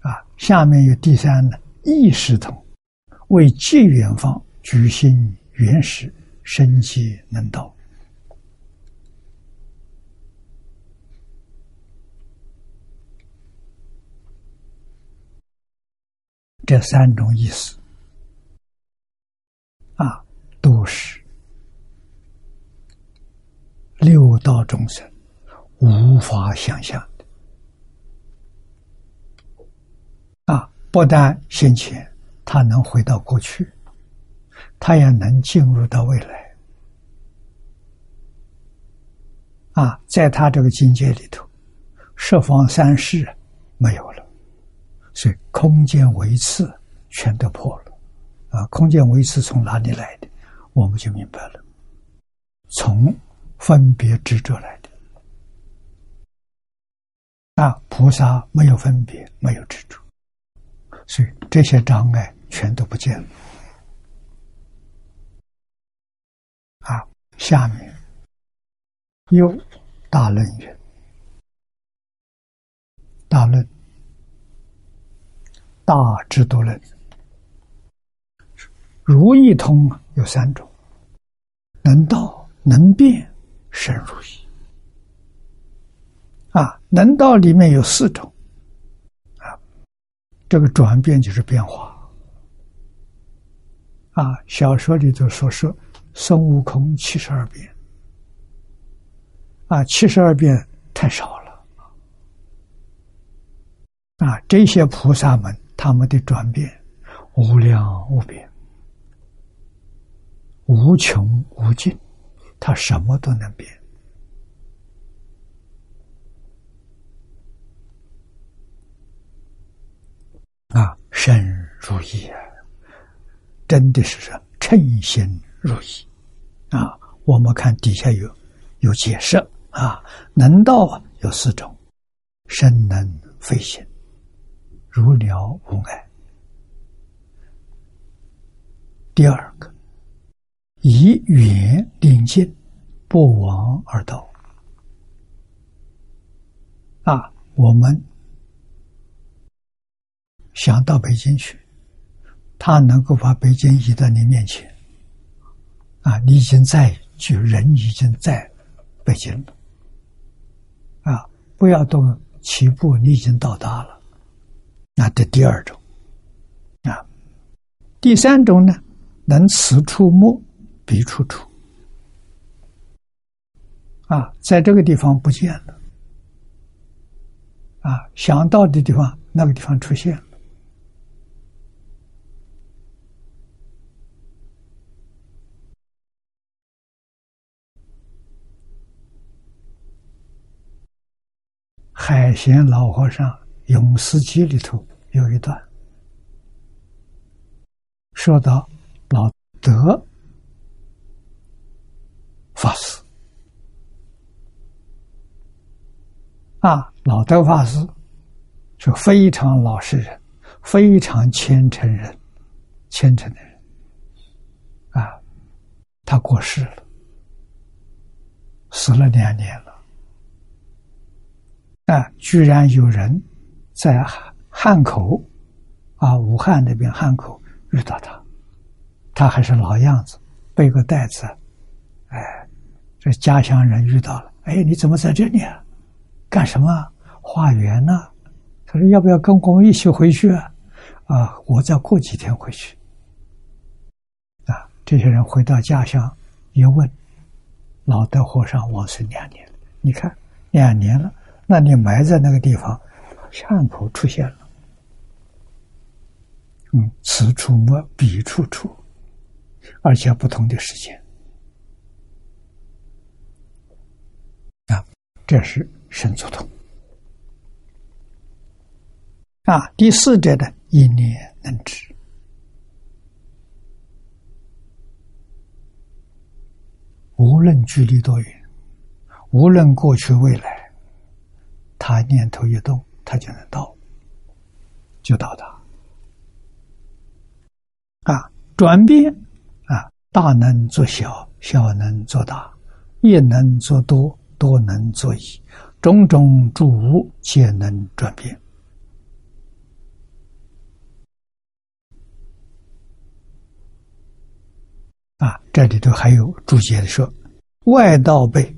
Speaker 1: 啊，下面有第三呢，意识通，为借远方，举心原始，生机能到。这三种意思，啊，都是六道众生无法想象的。啊，不但先前他能回到过去，他也能进入到未来。啊，在他这个境界里头，十方三世没有了。所以，空间维次全都破了，啊，空间维次从哪里来的？我们就明白了，从分别执着来的。啊，菩萨没有分别，没有执着，所以这些障碍全都不见了。啊，下面又大论云：大论大智度论，如意通有三种，能道能变生如意。啊，能道里面有四种，啊，这个转变就是变化。啊，小说里头所说。孙悟空七十二变，啊，七十二变太少了，啊，这些菩萨们他们的转变无量无边、无穷无尽，他什么都能变，啊，身如意啊，真的是称心如意。啊，我们看底下有有解释。啊，能道啊有四种：身能飞行，如鸟无碍。第二个，以远临近，不往而道。啊，我们想到北京去，他能够把北京移到你面前。啊，你已经在，就人已经在北京了。啊，不要动起步，你已经到达了。那这第二种，啊，第三种呢，能此处没，彼处处。啊，在这个地方不见了。啊，想到的地方，那个地方出现了。海贤老和尚《永思记》里头有一段，说到老德法师啊，老德法师是非常老实人，非常虔诚人，虔诚的人啊，他过世了，死了两年了。啊！居然有人在汉口啊，武汉那边汉口遇到他，他还是老样子，背个袋子，哎，这家乡人遇到了，哎，你怎么在这里啊？干什么？化缘呢？他说：“要不要跟我们一起回去啊？”啊，我再过几天回去。啊，这些人回到家乡一问，老德和尚往生两年。你看，两年了。那你埋在那个地方，巷口出现了，嗯，此处摸彼处处，而且不同的时间，啊，这是神足通。啊，第四者的一念能知，无论距离多远，无论过去未来。他念头一动，他就能到，就到达。啊，转变啊，大能做小，小能做大，业能做多，多能做一，种种诸无皆能转变。啊，这里头还有注解的说，外道被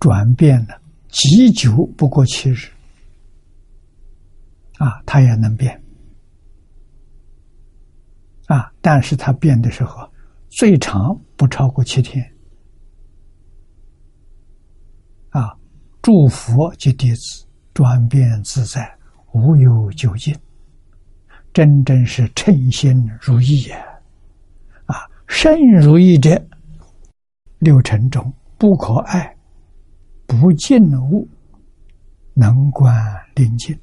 Speaker 1: 转变了。极久不过七日，啊，它也能变，啊，但是它变的时候，最长不超过七天，啊，诸佛及弟子转变自在，无有究竟，真正是称心如意也，啊，甚如意者，六尘中不可爱。不净物能观令净，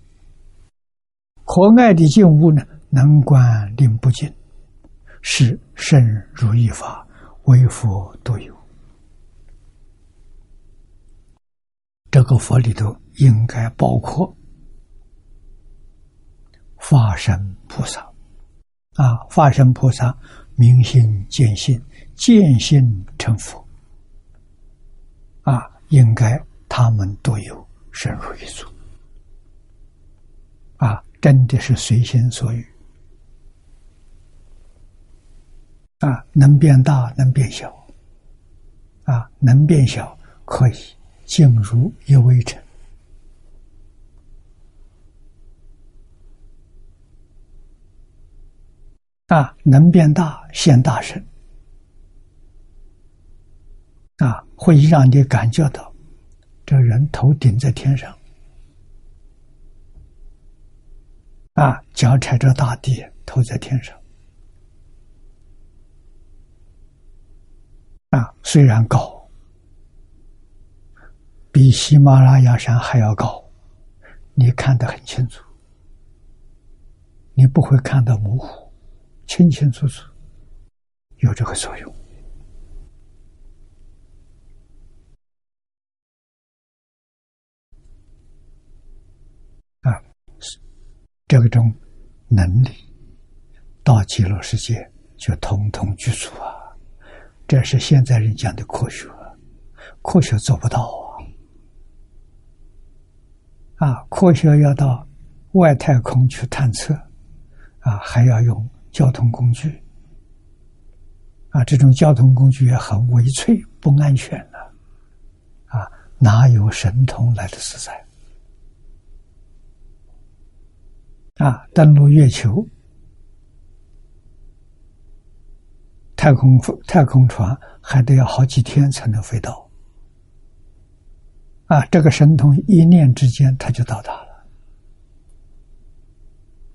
Speaker 1: 可爱的净物呢？能观令不净，是圣如意法，为佛独有。这个佛里头应该包括化身菩萨、啊，化身菩萨明心见性，见性成佛。啊，应该他们都有深入一处。真的是随心所欲。啊，能变大，能变小。啊，能变小，可以静如一微尘。啊，能变大，现大身。啊，会让你感觉到，这人头顶在天上，啊，脚踩着大地，头在天上。啊，虽然高，比喜马拉雅山还要高，你看得很清楚，你不会看到模糊，清清楚楚，有这个作用。啊，这种能力到极乐世界就通通具足啊。这是现在人讲的科学，科学做不到啊！啊，科学要到外太空去探测，啊，还要用交通工具，啊，这种交通工具也很微脆、不安全的，啊，哪有神通来的自在？啊，登陆月球。太空太空船还得要好几天才能飞到，啊，这个神通一念之间他就到达了，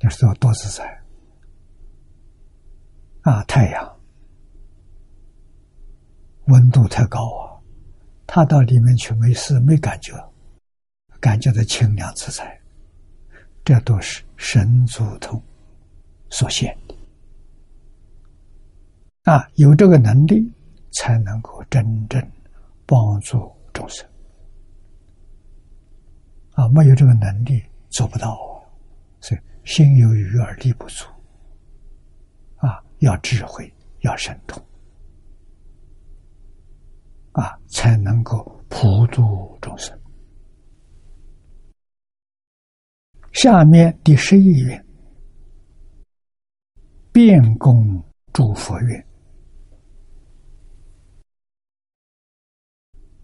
Speaker 1: 你说多自在！啊，太阳温度太高啊，他到里面去没事没感觉，感觉到清凉自在，这都是神足通所现。啊，有这个能力，才能够真正帮助众生。啊，没有这个能力做不到，所以心有余而力不足。啊，要智慧，要神通，啊，才能够普度众生。下面第十一愿，变供诸佛愿。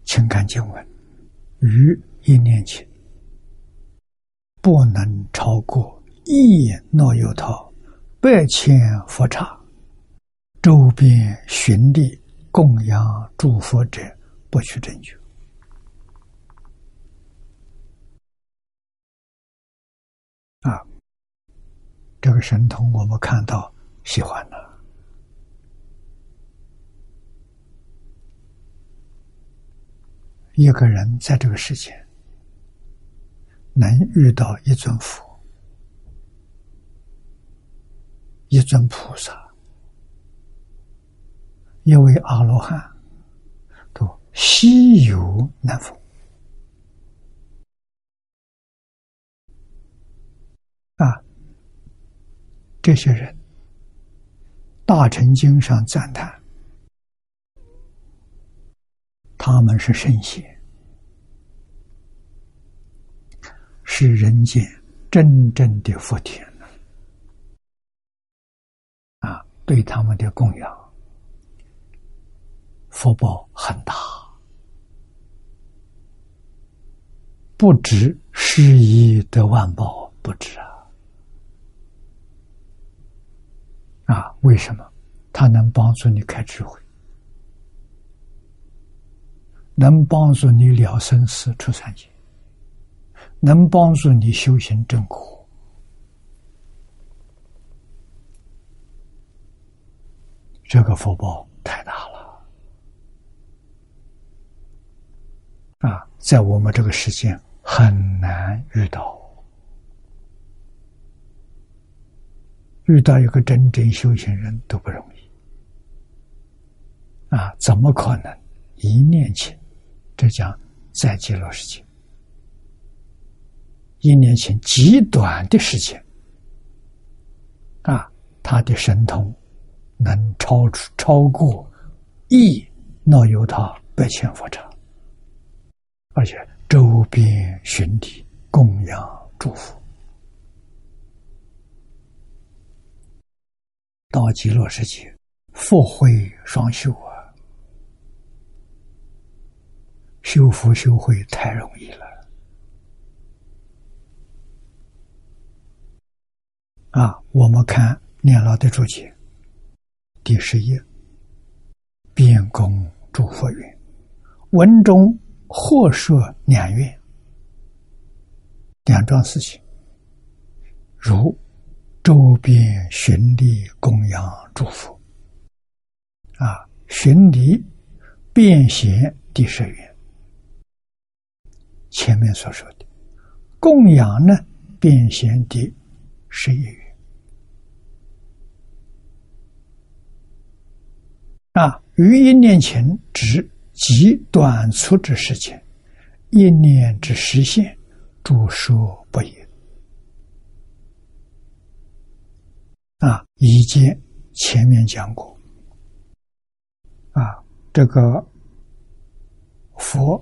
Speaker 1: 请看经文，于一念前，不能超过一诺有套百千佛刹，周边寻地供养诸佛者，不取正觉。啊，这个神通我们看到喜欢了。一个人在这个世间能遇到一尊佛、一尊菩萨、一位阿罗汉，都稀有难逢啊！这些人，《大乘经》上赞叹。他们是圣贤，是人间真正的福田啊！对他们的供养，福报很大，不止十一的万报，不止啊！啊，为什么？他能帮助你开智慧。能帮助你了生死出三界，能帮助你修行正果，这个福报太大了啊！在我们这个世间很难遇到，遇到一个真正修行人都不容易啊！怎么可能一念情？这讲在极乐世界，一年前极短的时间，啊，他的神通能超出超过亿那由他百千佛刹，而且周边群体供养祝福，到极乐世界，福慧双修啊，修福修慧太容易了。啊，我们看念老的注解，第十页，边功诸佛愿，文中或说两愿，两桩事情，如周边巡礼供养祝福，啊，巡礼变现第十愿，前面所说的供养呢，变现第十一愿。啊，于一念前指极短促之时间，一念之实现，诸说不也。啊，已经前面讲过。啊，这个佛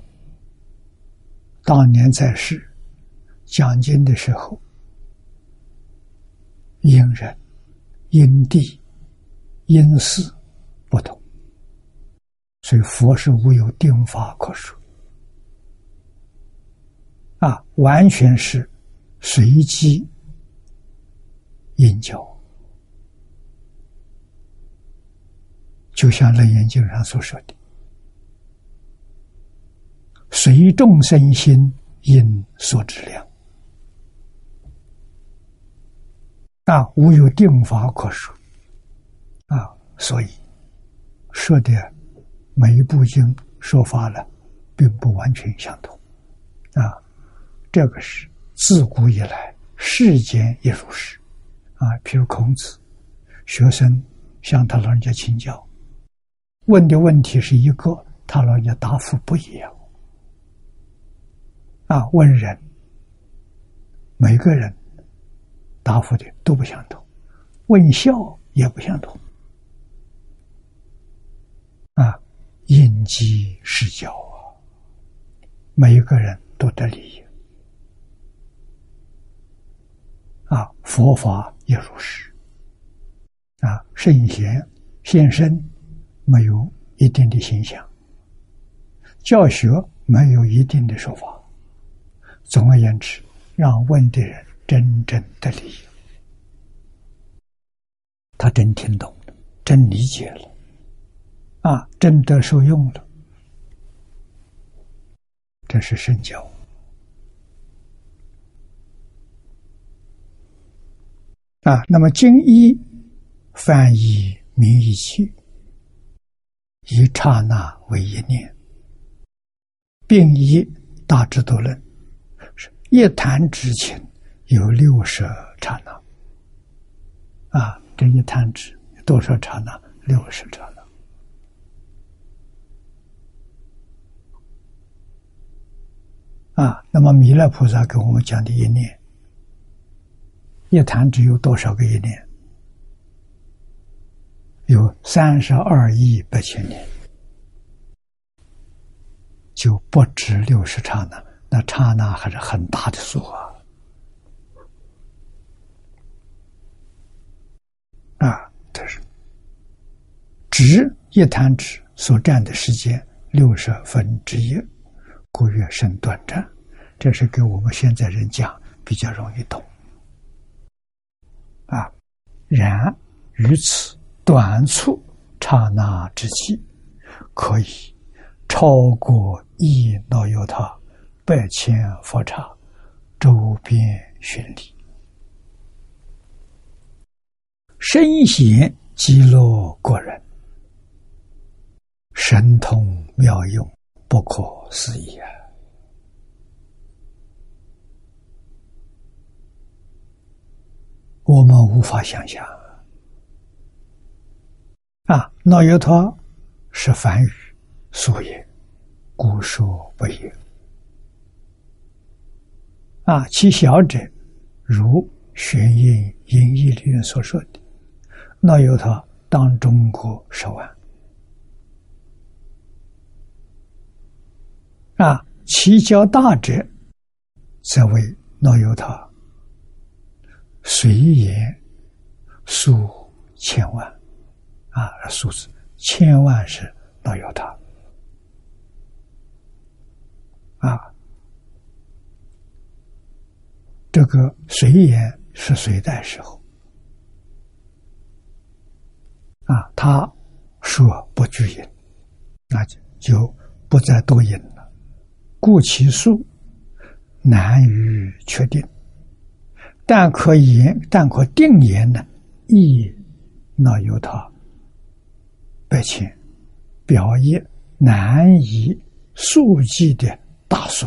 Speaker 1: 当年在世讲经的时候，因人、因地、因事不同。所以佛是无有定法可说，啊，完全是随机应教，就像《楞严经》上所说的：“随众生心因所质量。”啊，无有定法可说，啊，所以说的。每一部经说法了，并不完全相同，啊，这个是自古以来世间也如是，啊，譬如孔子，学生向他老人家请教，问的问题是一个，他老人家答复不一样，啊，问人，每个人答复的都不相同，问孝也不相同，啊。因机施教啊，每一个人都得利益。啊，佛法也如是。啊，圣贤现身没有一定的形象，教学没有一定的说法，总而言之，让问的人真正的理，他真听懂了，真理解了。啊，真的受用了，这是深教啊。那么经一翻译明义气，以刹那为一念，并以大智度论，是一弹指情有六十刹那。啊，这一弹指多少刹那？六十刹那。啊，那么弥勒菩萨给我们讲的一念，一坛只有多少个一念？有三十二亿八千年，就不止六十刹那，那刹那还是很大的数啊！啊，这是指一弹指所占的时间六十分之一。故月生短暂，这是给我们现在人讲比较容易懂啊。然于此短促刹那之际，可以超过一那由他百千佛刹周边巡礼，身显极乐国人，神通妙用。不可思议啊！我们无法想象啊！那由他是梵语所言，故说不也。啊，其小者如玄印音义里面所说的，那由他当中国十万啊，其较大者，则为那由他随言数千万啊，数字千万是那由他啊，这个随言是隋代时候。啊，他说不拘引，那就就不再多引了。故其数难于确定，但可言，但可定言呢，亦那由他百千表意难以数计的大数。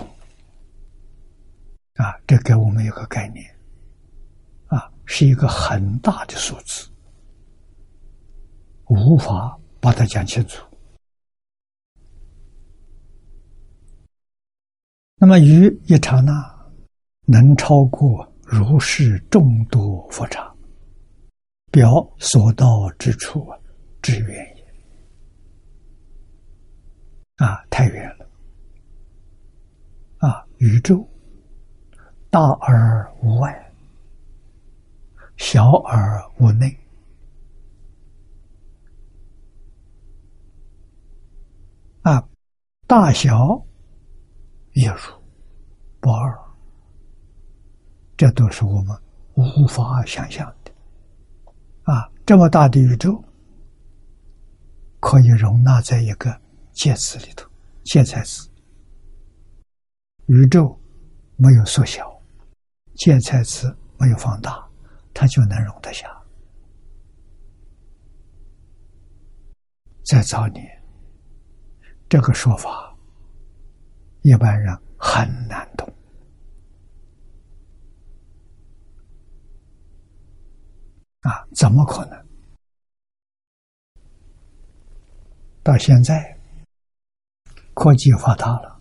Speaker 1: 啊，这给我们一个概念，啊，是一个很大的数字。无法把它讲清楚。那么于一刹那，能超过如是众多佛刹，表所到之处，之远。啊，太远了。啊，宇宙大而无外，小而无内。啊，大小也如不二，这都是我们无法想象的。啊，这么大的宇宙，可以容纳在一个戒词里头，介词词。宇宙没有缩小，介词没有放大，它就能容得下。在早年。这个说法，一般人很难懂啊！怎么可能？到现在，科技发达了，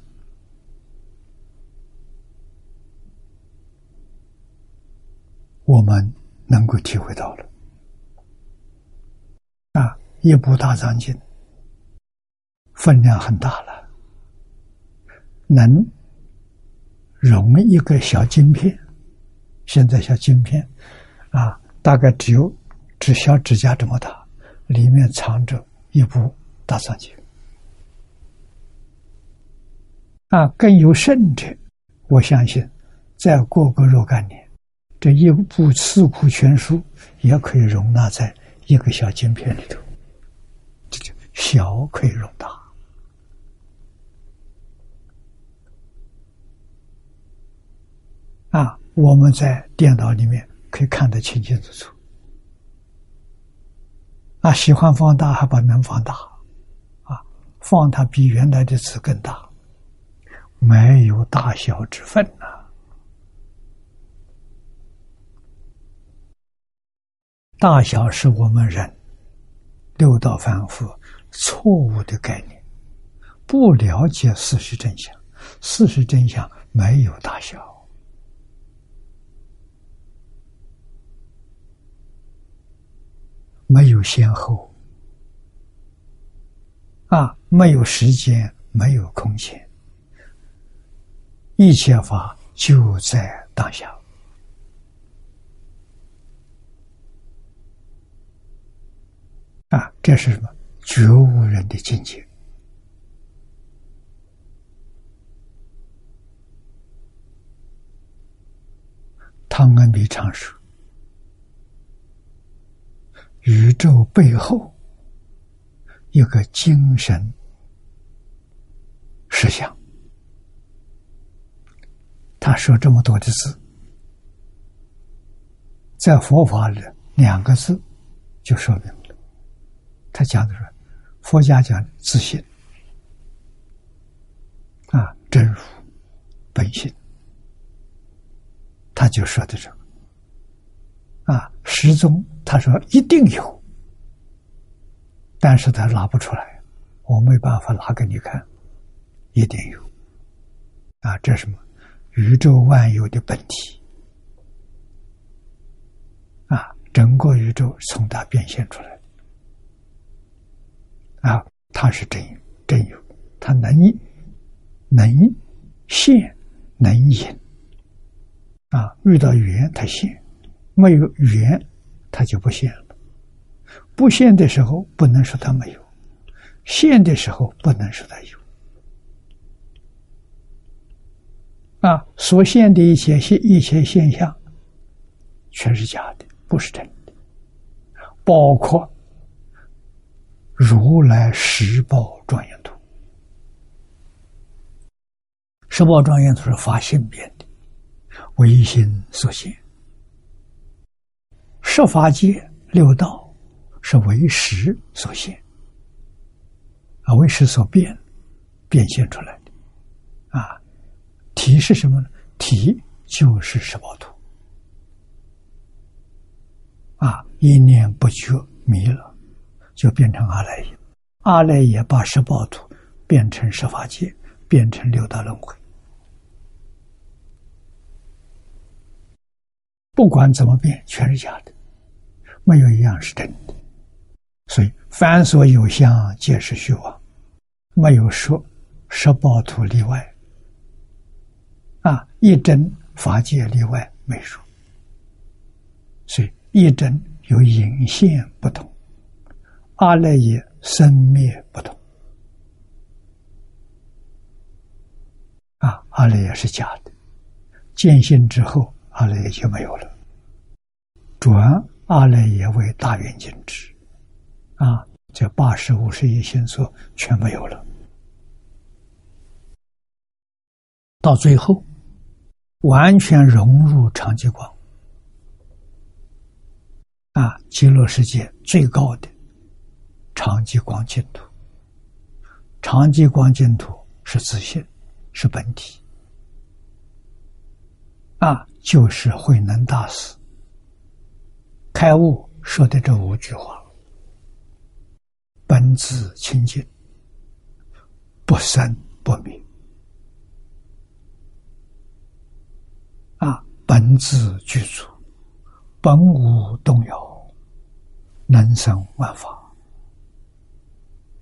Speaker 1: 我们能够体会到了啊！一部大藏经。分量很大了，能容一个小晶片。现在小晶片啊，大概只有只小指甲这么大，里面藏着一部大藏经。啊，更有甚者，我相信，再过个若干年，这一部四库全书也可以容纳在一个小晶片里头。这就小可以容大。啊，我们在电脑里面可以看得清清楚楚。啊，喜欢放大还把能放大，啊，放它比原来的字更大，没有大小之分呐。大小是我们人六道凡夫错误的概念，不了解事实真相。事实真相没有大小。没有先后，啊，没有时间，没有空间，一切法就在当下。啊，这是什么？觉悟人的境界。汤恩比常说。宇宙背后有个精神实相，他说这么多的字，在佛法里两个字就说明了。他讲的是佛家讲自信啊，真如本性，他就说的这啊，始终。他说：“一定有，但是他拿不出来，我没办法拿给你看。一定有，啊，这什么？宇宙万有的本体，啊，整个宇宙从它变现出来啊，它是真有真有，它能能现能隐。啊，遇到缘它现，没有缘它就不现了。不现的时候不能说它没有，现的时候不能说它有。啊，所现的一切现一切现象，全是假的，不是真的。包括如来十报庄严图，十报庄严图是发性变的，唯心所现。十法界六道是为识所现，啊，为识所变，变现出来，体是什么呢？体就是十报图啊！一念不觉迷了，就变成阿赖耶。阿赖耶把十报图变成十法界，变成六道轮回。不管怎么变，全是假的，没有一样是真的。所以，凡所有相，皆是虚妄，没有说十报图例外。一真法界例外没说，所以一真有隐现不同，阿赖耶生灭不同。啊，阿赖耶是假的，见性之后，阿赖耶就没有了，转阿赖耶为大圆镜智，啊，这八十五十一心所全没有了，到最后。完全融入长极光啊！极乐世界最高的长极光净土，长极光净土是自信，是本体啊！就是慧能大师开悟说的这五句话：本自清净，不生不灭。本自具足，本无动摇，能生万法。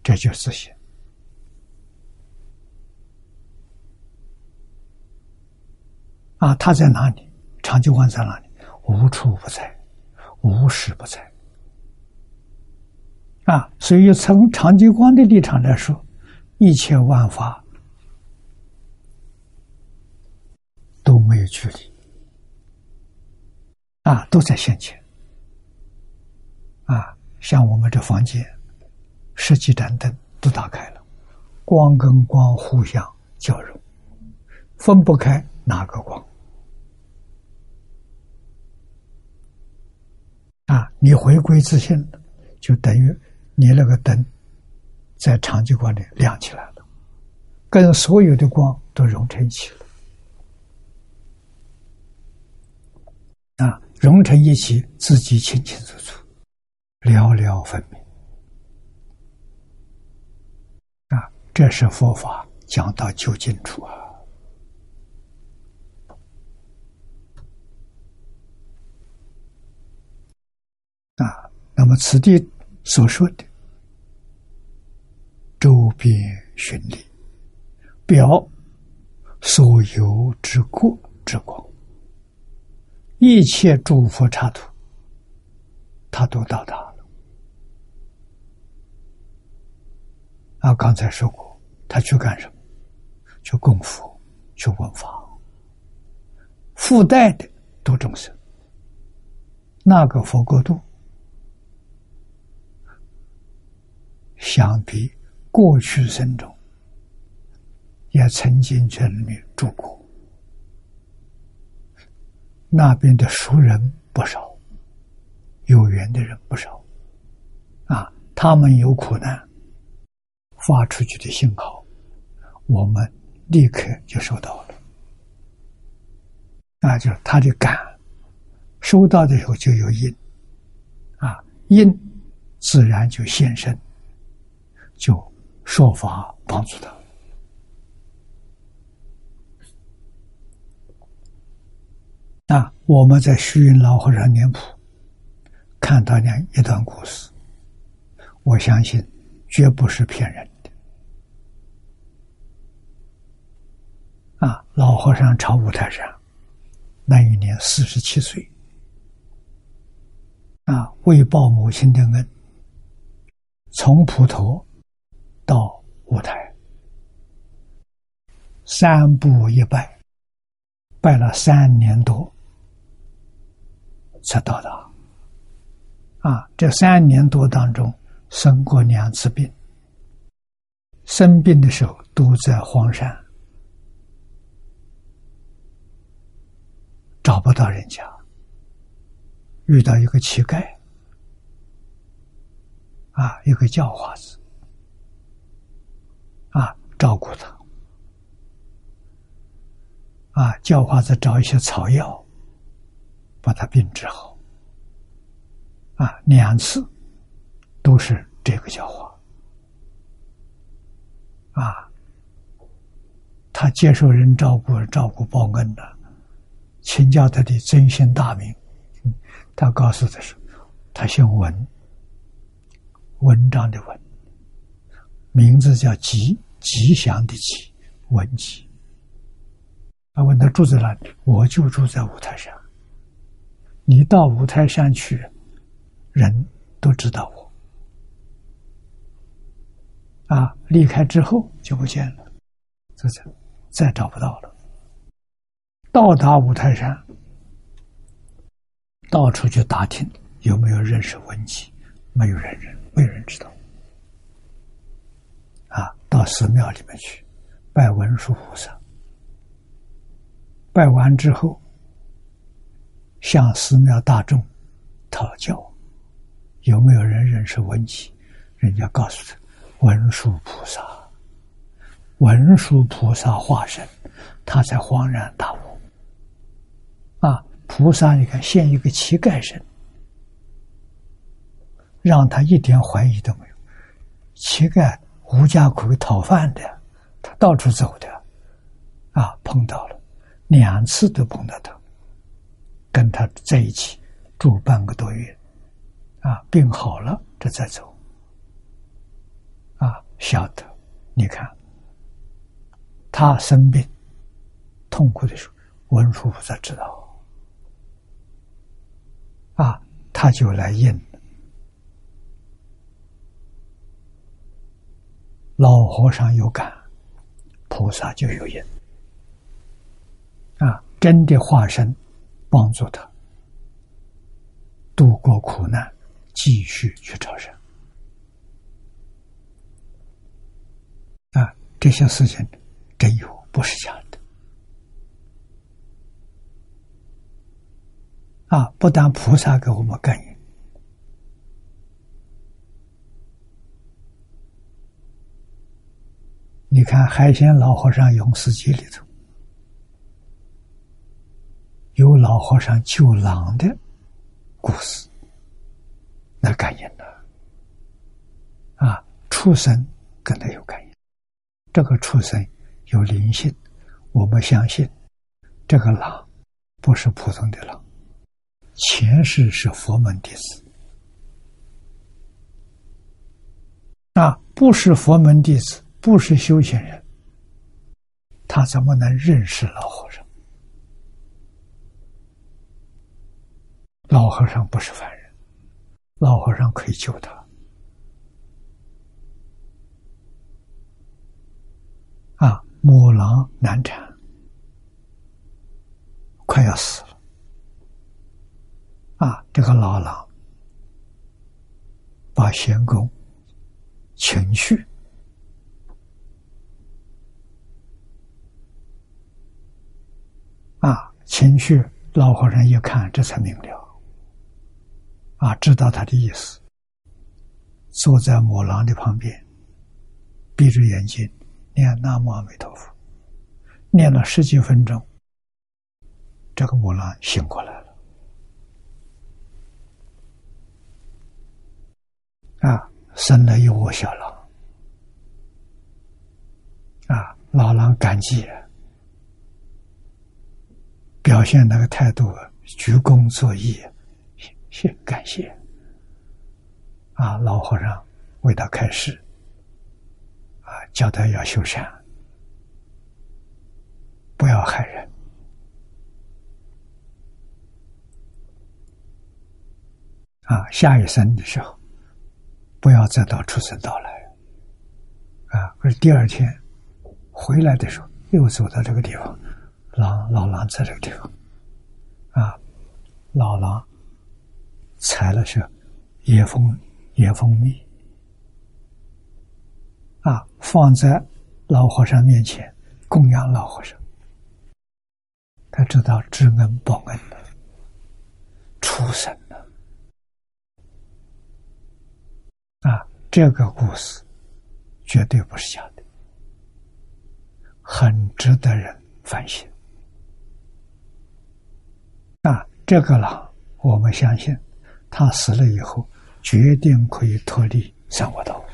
Speaker 1: 这就是自信啊！他在哪里？长久观在哪里？无处不在，无时不在。啊！所以从长久观的立场来说，一切万法都没有距离。啊，都在现前。啊，像我们这房间，十几盏灯都打开了，光跟光互相交融，分不开哪个光。啊，你回归自信，就等于你那个灯在长期光里亮起来了，跟所有的光都融成一起了。啊。融成一起，自己清清楚楚，了了分明。啊，这是佛法讲到究竟处啊！啊，那么此地所说的周边巡礼，表所有之过之光。一切诸佛刹土，他都到达了。啊，刚才说过，他去干什么？去供佛，去闻法。附带的度众生，那个佛国度，相比过去生中，也曾经在里面住过。那边的熟人不少，有缘的人不少，啊，他们有苦难，发出去的信号，我们立刻就收到了，那就他的感，收到的时候就有因，啊，因自然就现身，就说法帮助他。啊，我们在虚云老和尚脸谱，看到那一段故事，我相信绝不是骗人的。啊，老和尚朝五台山，那一年四十七岁，啊，为报母亲的恩，从普陀到五台。三步一拜，拜了三年多，才到达。啊，这三年多当中，生过两次病。生病的时候都在荒山，找不到人家，遇到一个乞丐，啊，一个叫花子，啊，照顾他。啊，叫花子找一些草药，把他病治好。啊，两次都是这个叫花。啊，他接受人照顾，照顾报恩的，请教他的真心大名。他告诉他说，他姓文，文章的文，名字叫吉，吉祥的吉，文吉。他问他住在哪里？我就住在五台山。你到五台山去，人都知道我。啊，离开之后就不见了，这这再找不到了。到达五台山，到处去打听有没有认识文集，没有人认，没有人知道。啊，到寺庙里面去拜文殊菩萨。拜完之后，向寺庙大众讨教，有没有人认识文集？人家告诉他，文殊菩萨，文殊菩萨化身，他才恍然大悟。啊，菩萨，你看现一个乞丐身，让他一点怀疑都没有。乞丐无家可归讨饭的，他到处走的，啊，碰到了。两次都碰到他，跟他在一起住半个多月，啊，病好了这才走，啊，晓得，你看，他生病痛苦的时候，文殊菩萨知道，啊，他就来应，老和尚有感，菩萨就有应。啊，真的化身帮助他度过苦难，继续去朝圣。啊，这些事情真有，不是假的。啊，不但菩萨给我们感应，你看海鲜老和尚永世记里头。有老和尚救狼的故事，那感应的啊！畜生跟他有感应，这个畜生有灵性，我们相信这个狼不是普通的狼，前世是佛门弟子啊，不是佛门弟子，不是修行人，他怎么能认识老和尚？老和尚不是凡人，老和尚可以救他。啊，母狼难产，快要死了。啊，这个老狼把仙公请去，啊，情绪，老和尚一看，这才明了。啊，知道他的意思，坐在母狼的旁边，闭着眼睛念南无阿弥陀佛，念了十几分钟，这个母狼醒过来了。啊，生了一窝小狼，啊，老狼感激，表现那个态度，鞠躬作揖。谢感谢啊，老和尚为他开示，啊，叫他要修善，不要害人。啊，下一生的时候，不要再到畜生道来。啊，而第二天回来的时候，又走到这个地方，狼老狼在这个地方，啊，老狼采了是野蜂野蜂蜜，啊，放在老和尚面前供养老和尚，他知道知恩报恩的畜生。啊，这个故事绝对不是假的，很值得人反省。啊，这个狼，我们相信，他死了以后，决定可以脱离三恶道。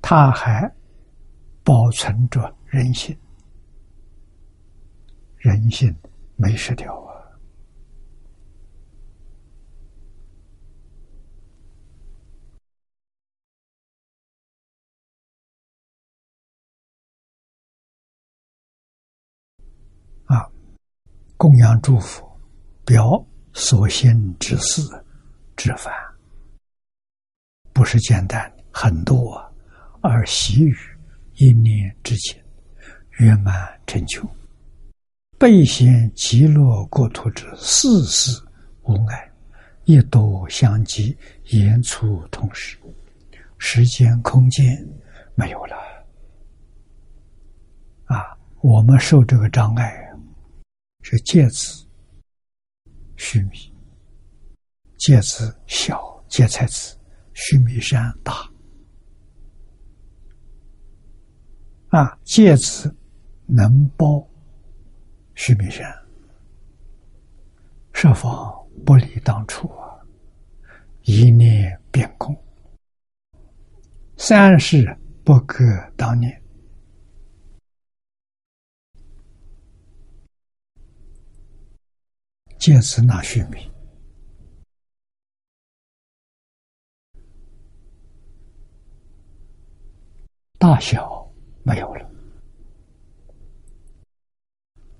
Speaker 1: 他还保存着人性，人性。没失掉！啊，供养祝福，表所现之事之法，不是简单很多啊，而习于一念之间，圆满成就。备显极乐国土之世事无碍，一多相继，言出同时，时间空间没有了。啊，我们受这个障碍是戒子须弥，戒子小，戒才子须弥山大。啊，戒子能包。须弥山，设防不离当初啊！一念变空，三世不隔当年。借此纳须弥，大小没有了。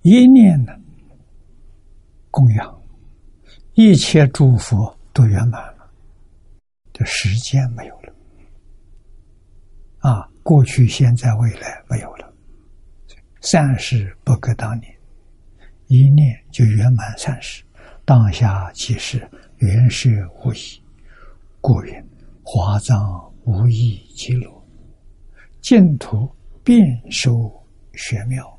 Speaker 1: 一念呢，供养一切诸佛都圆满了，这时间没有了，啊，过去、现在、未来没有了，善事不隔当年，一念就圆满善事，当下即是原是无疑，故云华藏无异极乐，净土遍收玄妙。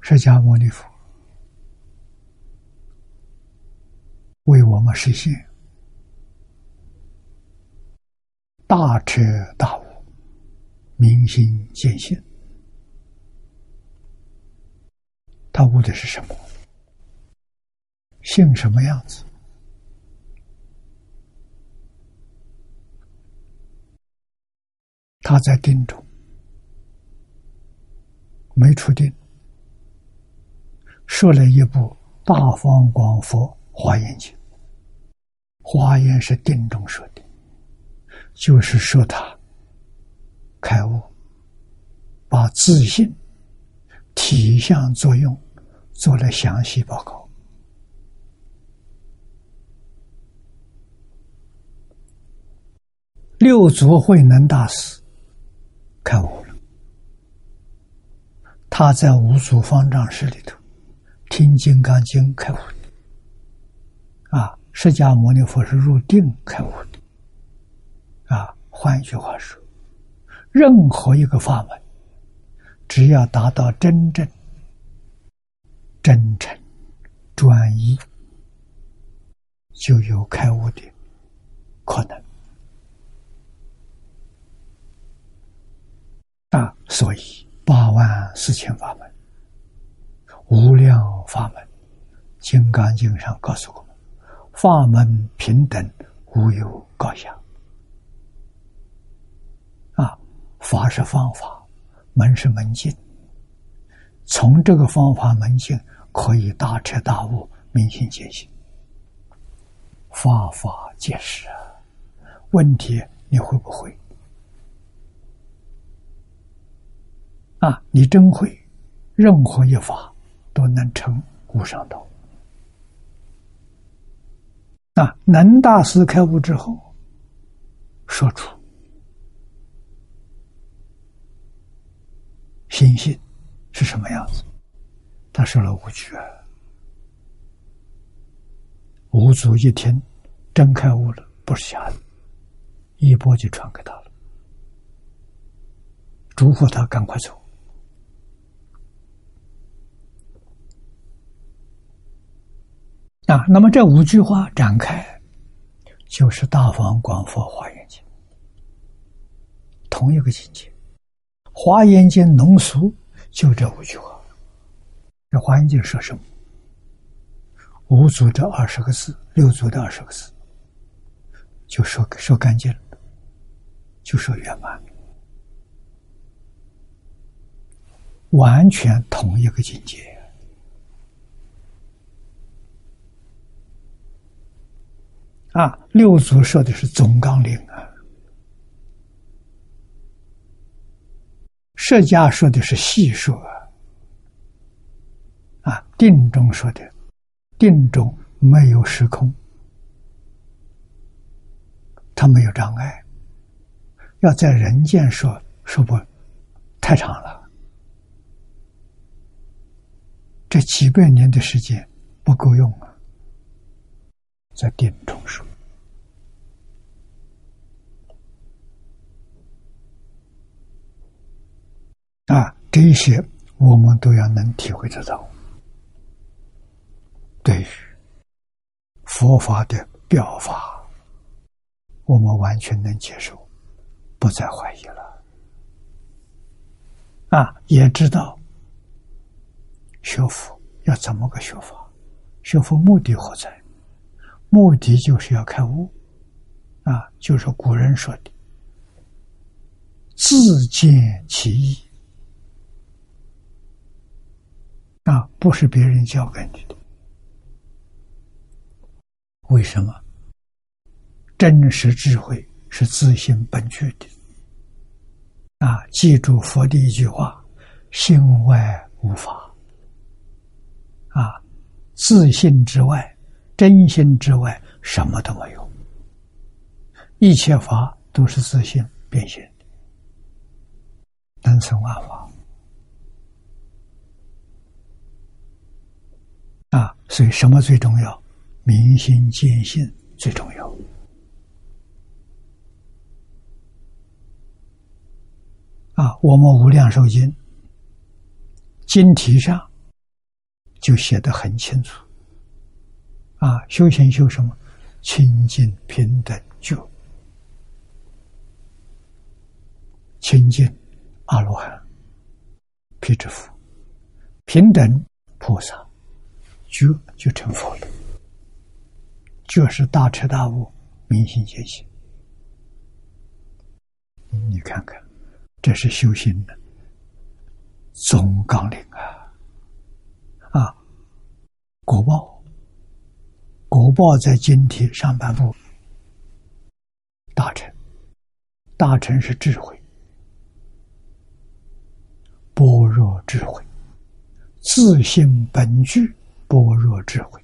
Speaker 1: 释迦牟尼佛为我们实现大彻大悟、明心见性。他悟的是什么？性什么样子？他在定中，没出定。说了一部《大方广佛华严经》，华严是定中说的，就是说他开悟，把自信体相作用做了详细报告。六祖慧能大师开悟了，他在五祖方丈室里头。听《金刚经》开悟的，释迦牟尼佛是入定开悟的，啊，换一句话说，任何一个法门，只要达到真正、真诚、专一，就有开悟的可能。啊，所以八万四千法门。无量法门，《金刚经》上告诉我：法门平等，无有高下。啊，法是方法，门是门径。从这个方法门径可以大彻大悟，明心见性，法法皆是。问题你会不会？啊，你真会，任何一法都能成无上道。啊，南大师开悟之后，说出心性是什么样子？他说了五句，五祖一听，真开悟了，不是假的，一波就传给他了，嘱咐他赶快走。啊，那么这五句话展开，就是《大方广佛华严经》同一个境界，《华严经》浓缩就这五句话。这《华严经》说什么？五组这二十个字，六组的二十个字，就说说干净了，就说圆满，完全同一个境界。啊，六祖说的是总纲领啊，释迦说的是细说啊，啊，定中说的，定中没有时空，他没有障碍，要在人间说说不，太长了，这几百年的时间不够用啊。在定中说啊，这些我们都要能体会得到。对于佛法的表法，我们完全能接受，不再怀疑了。啊，也知道学佛要怎么个学法，学佛目的何在？目的就是要开悟，啊，就是古人说的“自见其意”，啊，不是别人教给你的。为什么？真实智慧是自信本具的，啊，记住佛的一句话：“心外无法。”啊，自信之外。真心之外，什么都没有。一切法都是自信变现的，能成万法啊！所以，什么最重要？明心见性最重要啊！我们《无量寿经》经题上就写的很清楚。啊，修行修什么？清净平等觉，清净阿罗汉、辟支佛，平等菩萨，觉就成佛了。觉是大彻大悟、明心见性。你看看，这是修行的总纲领啊！啊，果报。果报在经体上半部，大成，大成是智慧，般若智慧，自性本具般若智慧，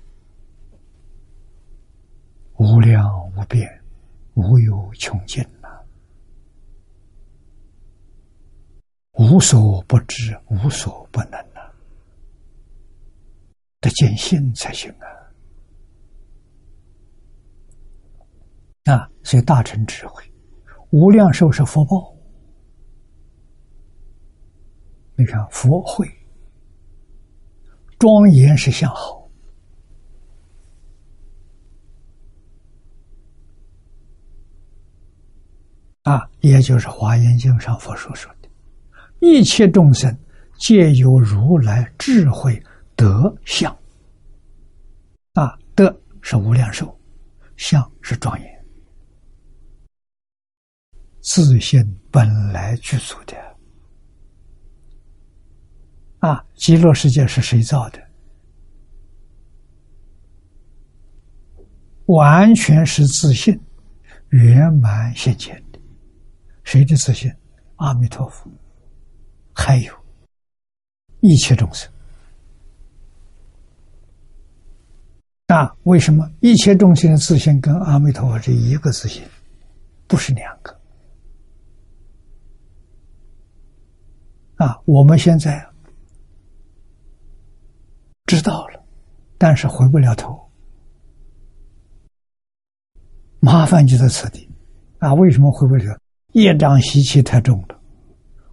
Speaker 1: 无量无边，无有穷尽呐，无所不知，无所不能呐，得见性才行啊。啊，所以大成智慧，无量寿是福报。你看佛慧庄严是相好啊，也就是《华严经》上佛所说的，一切众生皆有如来智慧德相。啊，德是无量寿。相是庄严，自信本来具足的。啊，极乐世界是谁造的？完全是自信圆满现前的。谁的自信？阿弥陀佛，还有一切众生。那为什么一切众生的自信跟阿弥陀佛是一个自信，不是两个？啊，我们现在知道了，但是回不了头，麻烦就在此地。啊，为什么回不了？业障习气太重了，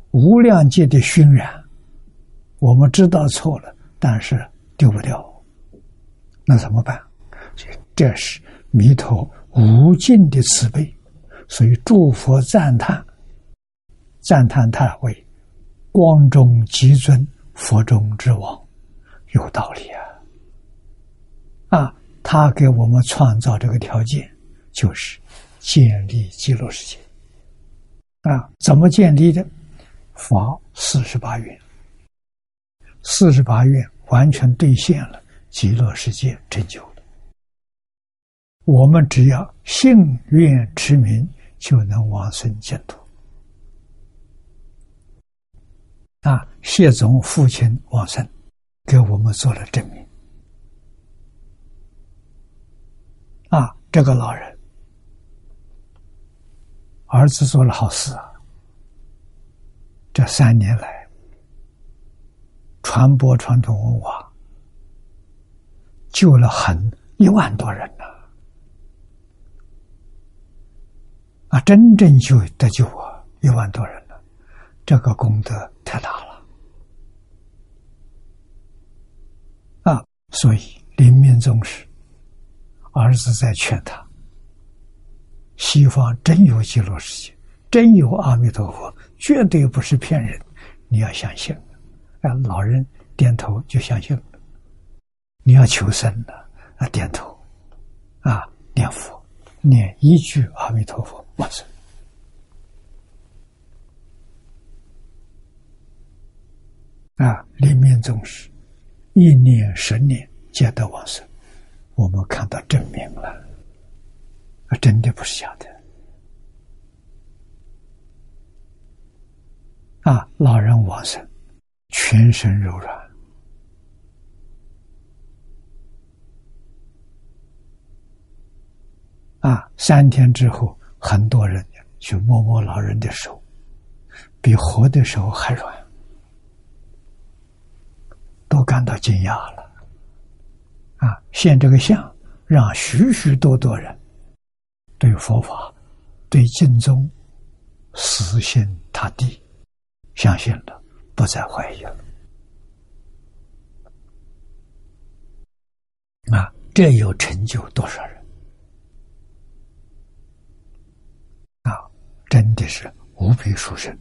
Speaker 1: 无量界的熏染，我们知道错了，但是丢不掉。那怎么办？这是弥陀无尽的慈悲，所以诸佛赞叹，赞叹他为光中极尊，佛中之王，有道理啊！啊，他给我们创造这个条件，就是建立极乐世界。啊，怎么建立的？发四十八愿，四十八愿完全兑现了。极乐世界成就了，我们只要信愿持名，就能往生净土。啊，谢总父亲往生，给我们做了证明。啊，这个老人，儿子做了好事啊，这三年来传播传统文化。救了很一万多人呢，啊，真正救得救啊，一万多人，这个功德太大了，啊，所以临命终时，儿子在劝他：西方真有极乐世界，真有阿弥陀佛，绝对不是骗人，你要相信。啊，老人点头就相信了。你要求生了啊，点头，啊，念佛，念一句阿弥陀佛，往生。啊，临命终时，一念十年皆得往生。我们看到证明了，啊，真的不是假的。啊，老人往生，全身柔软。啊！三天之后，很多人去摸摸老人的手，比活的时候还软，都感到惊讶了。啊！现这个相，让许许多多人对佛法、对净宗死心塌地，相信了，不再怀疑了。啊！这有成就多少人？啊真的是无比殊胜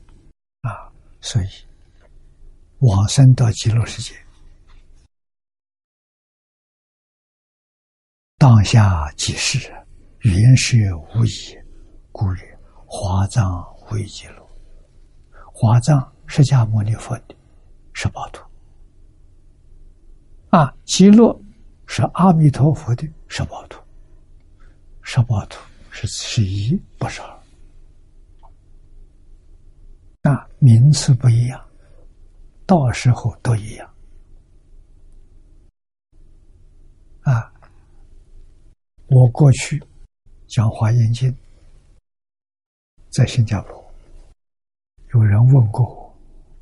Speaker 1: 啊！所以往生到极乐世界，当下即是原是无疑，故曰华藏为极乐。华藏释迦牟尼佛的十八图啊，极乐是阿弥陀佛的十八图，十八图是十一，不是二。那名词不一样，到时候都一样。啊，我过去讲华严经，在新加坡，有人问过我，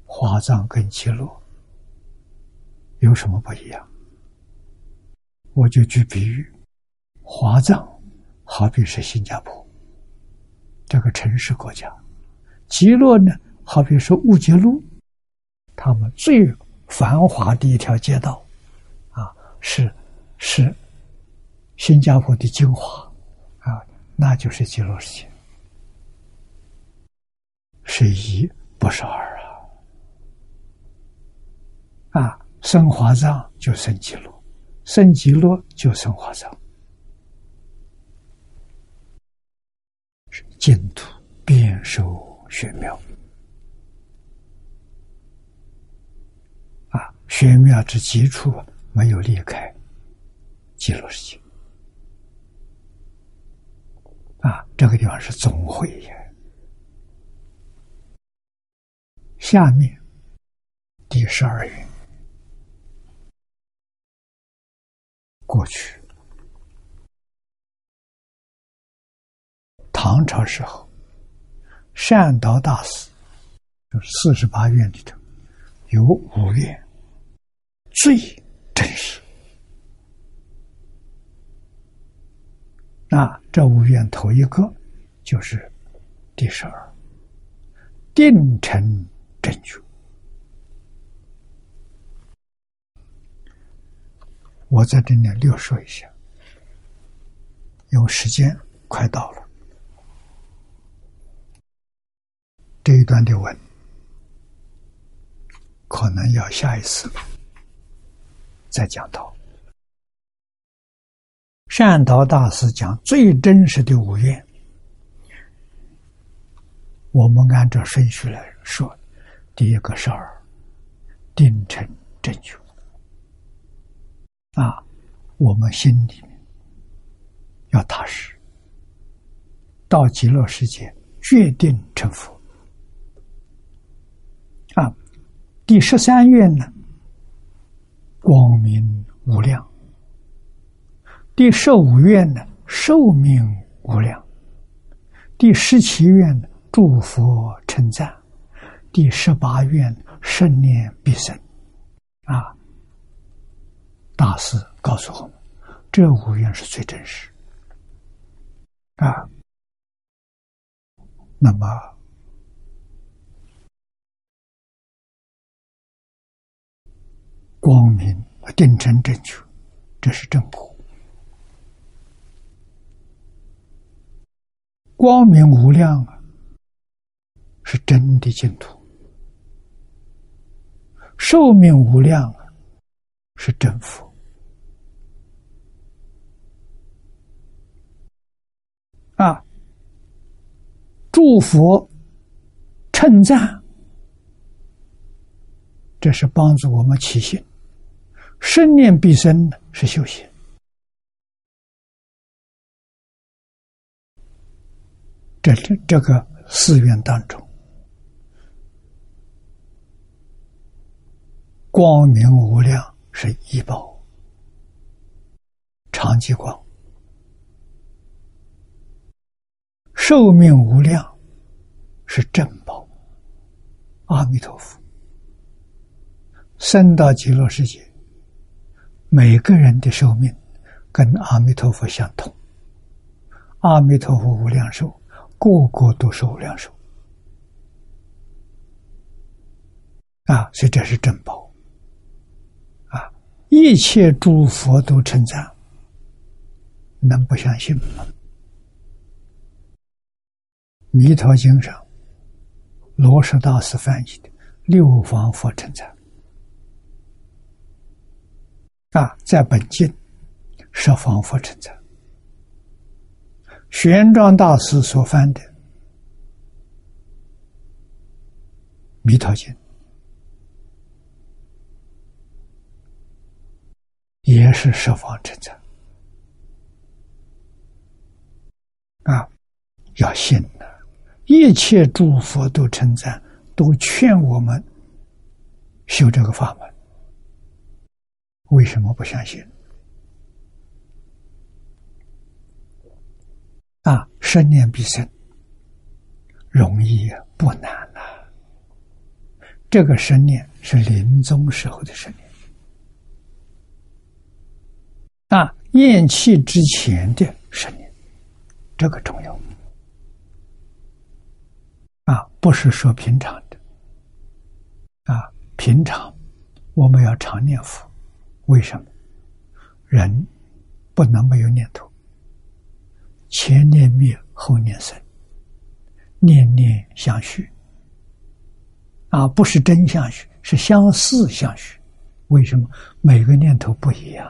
Speaker 1: 华藏跟极乐有什么不一样？我就举比喻，华藏好比是新加坡这个城市国家，极乐呢？好比说乌节路，他们最繁华的一条街道，啊，是是新加坡的精华，啊，那就是极乐世界，是一不是二啊，啊，生华藏就生极乐，生极乐就生华藏，净土遍受玄妙。啊！玄妙之基础没有离开极乐世界啊！这个地方是总会也。下面第十二愿，过去。唐朝时候，善导大师就是四十八院里头有五院最真实。那这五愿头一个就是第十二，定成正觉。我在这里略说一下，因为时间快到了。这一段的文，可能要下一次再讲到。善导大师讲最真实的五愿，我们按照顺序来说，第一个事儿，定成正觉。啊，我们心里面要踏实，到极乐世界决定成佛。啊，第十三愿呢，光明无量；第十五愿呢，寿命无量；第十七愿呢，诸佛称赞；第十八愿，生念必生。啊，大师告诉我们，这五愿是最真实。啊，那么。光明定成正觉，这是正果。光明无量啊，是真的净土；寿命无量啊，是真佛。啊，祝福、称赞，这是帮助我们起心。生念必生是修行，这这这个寺院当中，光明无量是一宝，长吉光；寿命无量是正宝，阿弥陀佛。生到极乐世界。每个人的寿命跟阿弥陀佛相同，阿弥陀佛无量寿，个个都是无量寿啊！所以这是珍宝啊！一切诸佛都称赞，能不相信吗？《弥陀经》上，罗什大师翻译的六方佛称赞。啊，在本经十方佛称赞，玄奘大师所翻的《弥陀经》也是十方称赞。啊，要信的，一切诸佛都称赞，都劝我们修这个法门。为什么不相信？啊，生念必生，容易不难呐。这个生念是临终时候的生念，啊，咽气之前的生念，这个重要。啊，不是说平常的，啊，平常我们要常念佛。为什么人不能没有念头？前念灭，后念生，念念相续啊，不是真相续，是相似相续。为什么每个念头不一样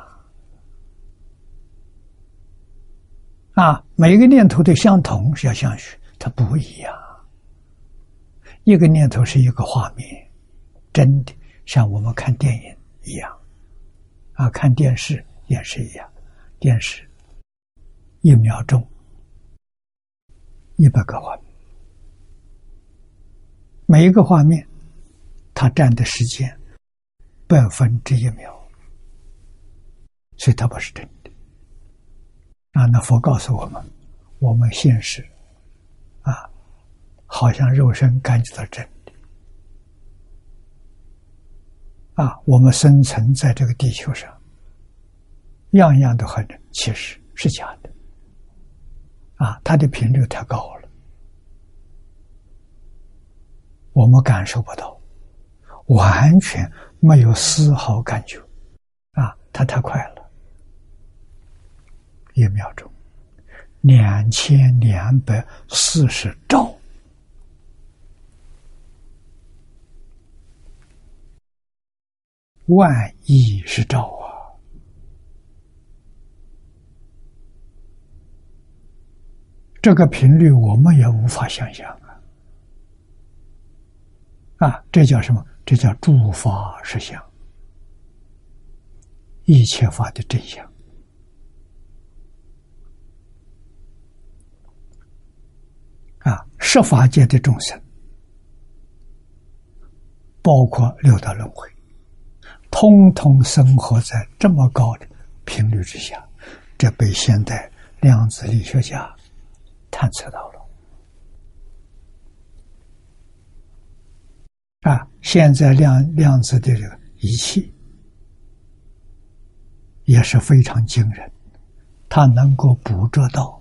Speaker 1: 啊？每个念头的相同是要相续，它不一样。一个念头是一个画面，真的像我们看电影一样，啊，看电视也是一样，电视一秒钟一百个画面，每一个画面它占的时间百分之一秒，所以它不是真的。啊，那佛告诉我们，我们现实啊。好像肉身感觉到真的啊！我们生存在这个地球上，样样都很真，其实是假的啊！它的频率太高了，我们感受不到，完全没有丝毫感觉啊！它太快了，一秒钟两千两百四十兆。万亿是兆啊！这个频率我们也无法想象啊！啊，这叫什么？这叫诸法实相，一切法的真相啊！十法界的众生，包括六道轮回。通通生活在这么高的频率之下，这被现代量子力学家探测到了。啊，现在量量子的这个仪器也是非常惊人，它能够捕捉到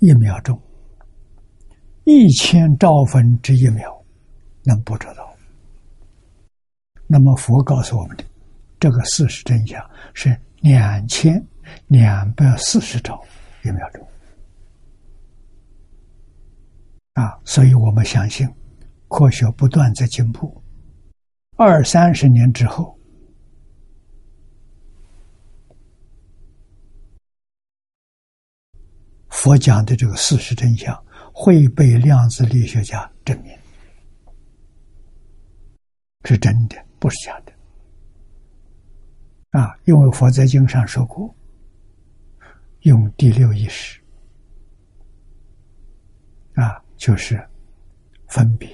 Speaker 1: 一秒钟一千兆分之一秒，能捕捉到。那么佛告诉我们的这个事实真相是两千两百四十兆一秒钟啊！所以我们相信科学不断在进步，二三十年之后，佛讲的这个事实真相会被量子力学家证明是真的。不是假的，啊！因为佛在经上说过，用第六意识，就是分别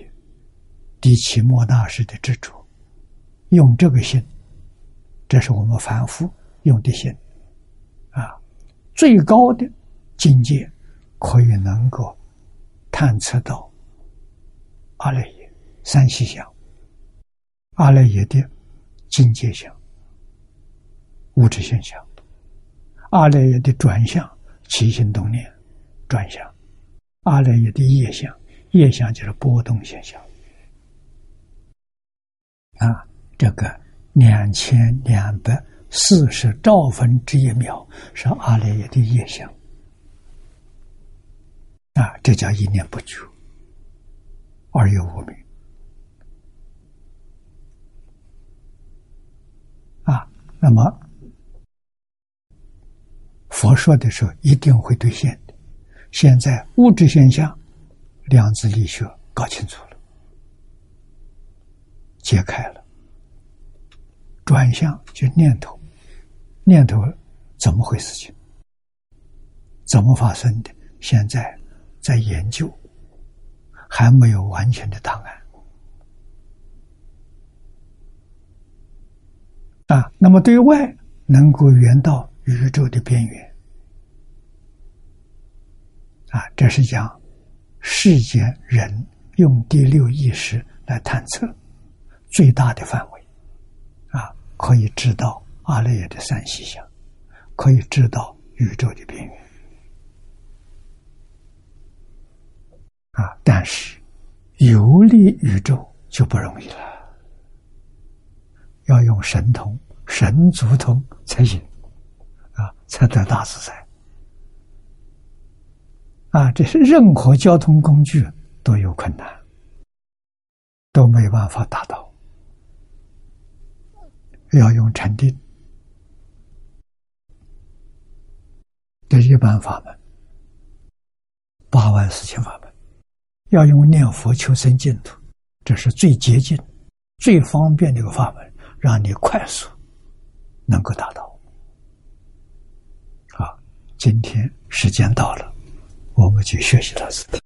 Speaker 1: 第七莫大师的执着，用这个心，这是我们凡夫用的心，啊，最高的境界可以能够探测到阿赖耶三细相。阿赖耶的境界相、物质现象；阿赖耶的转向、起心动念转向；阿赖耶的业相，业相就是波动现象。啊，这个两千两百四十兆分之一秒是阿赖耶的业相。啊，这叫一念不绝，而有无明。那么，佛说的时候一定会兑现。现在物质现象，量子力学搞清楚了，解开了。转向就念头，念头怎么回事？情怎么发生的？现在在研究，还没有完全的答案。啊，那么对外能够圆到宇宙的边缘，啊，这是讲世间人用第六意识来探测最大的范围，啊，可以知道阿赖耶的三细相，可以知道宇宙的边缘，啊，但是游历宇宙就不容易了。要用神通、神足通才行，啊，才得大自在。啊，这是任何交通工具都有困难，都没办法达到。要用禅定这一般法门，八万四千法门，要用念佛求生净土，这是最接近、最方便的一个法门，让你快速能够达到。好，今天时间到了，我们去学习他是的。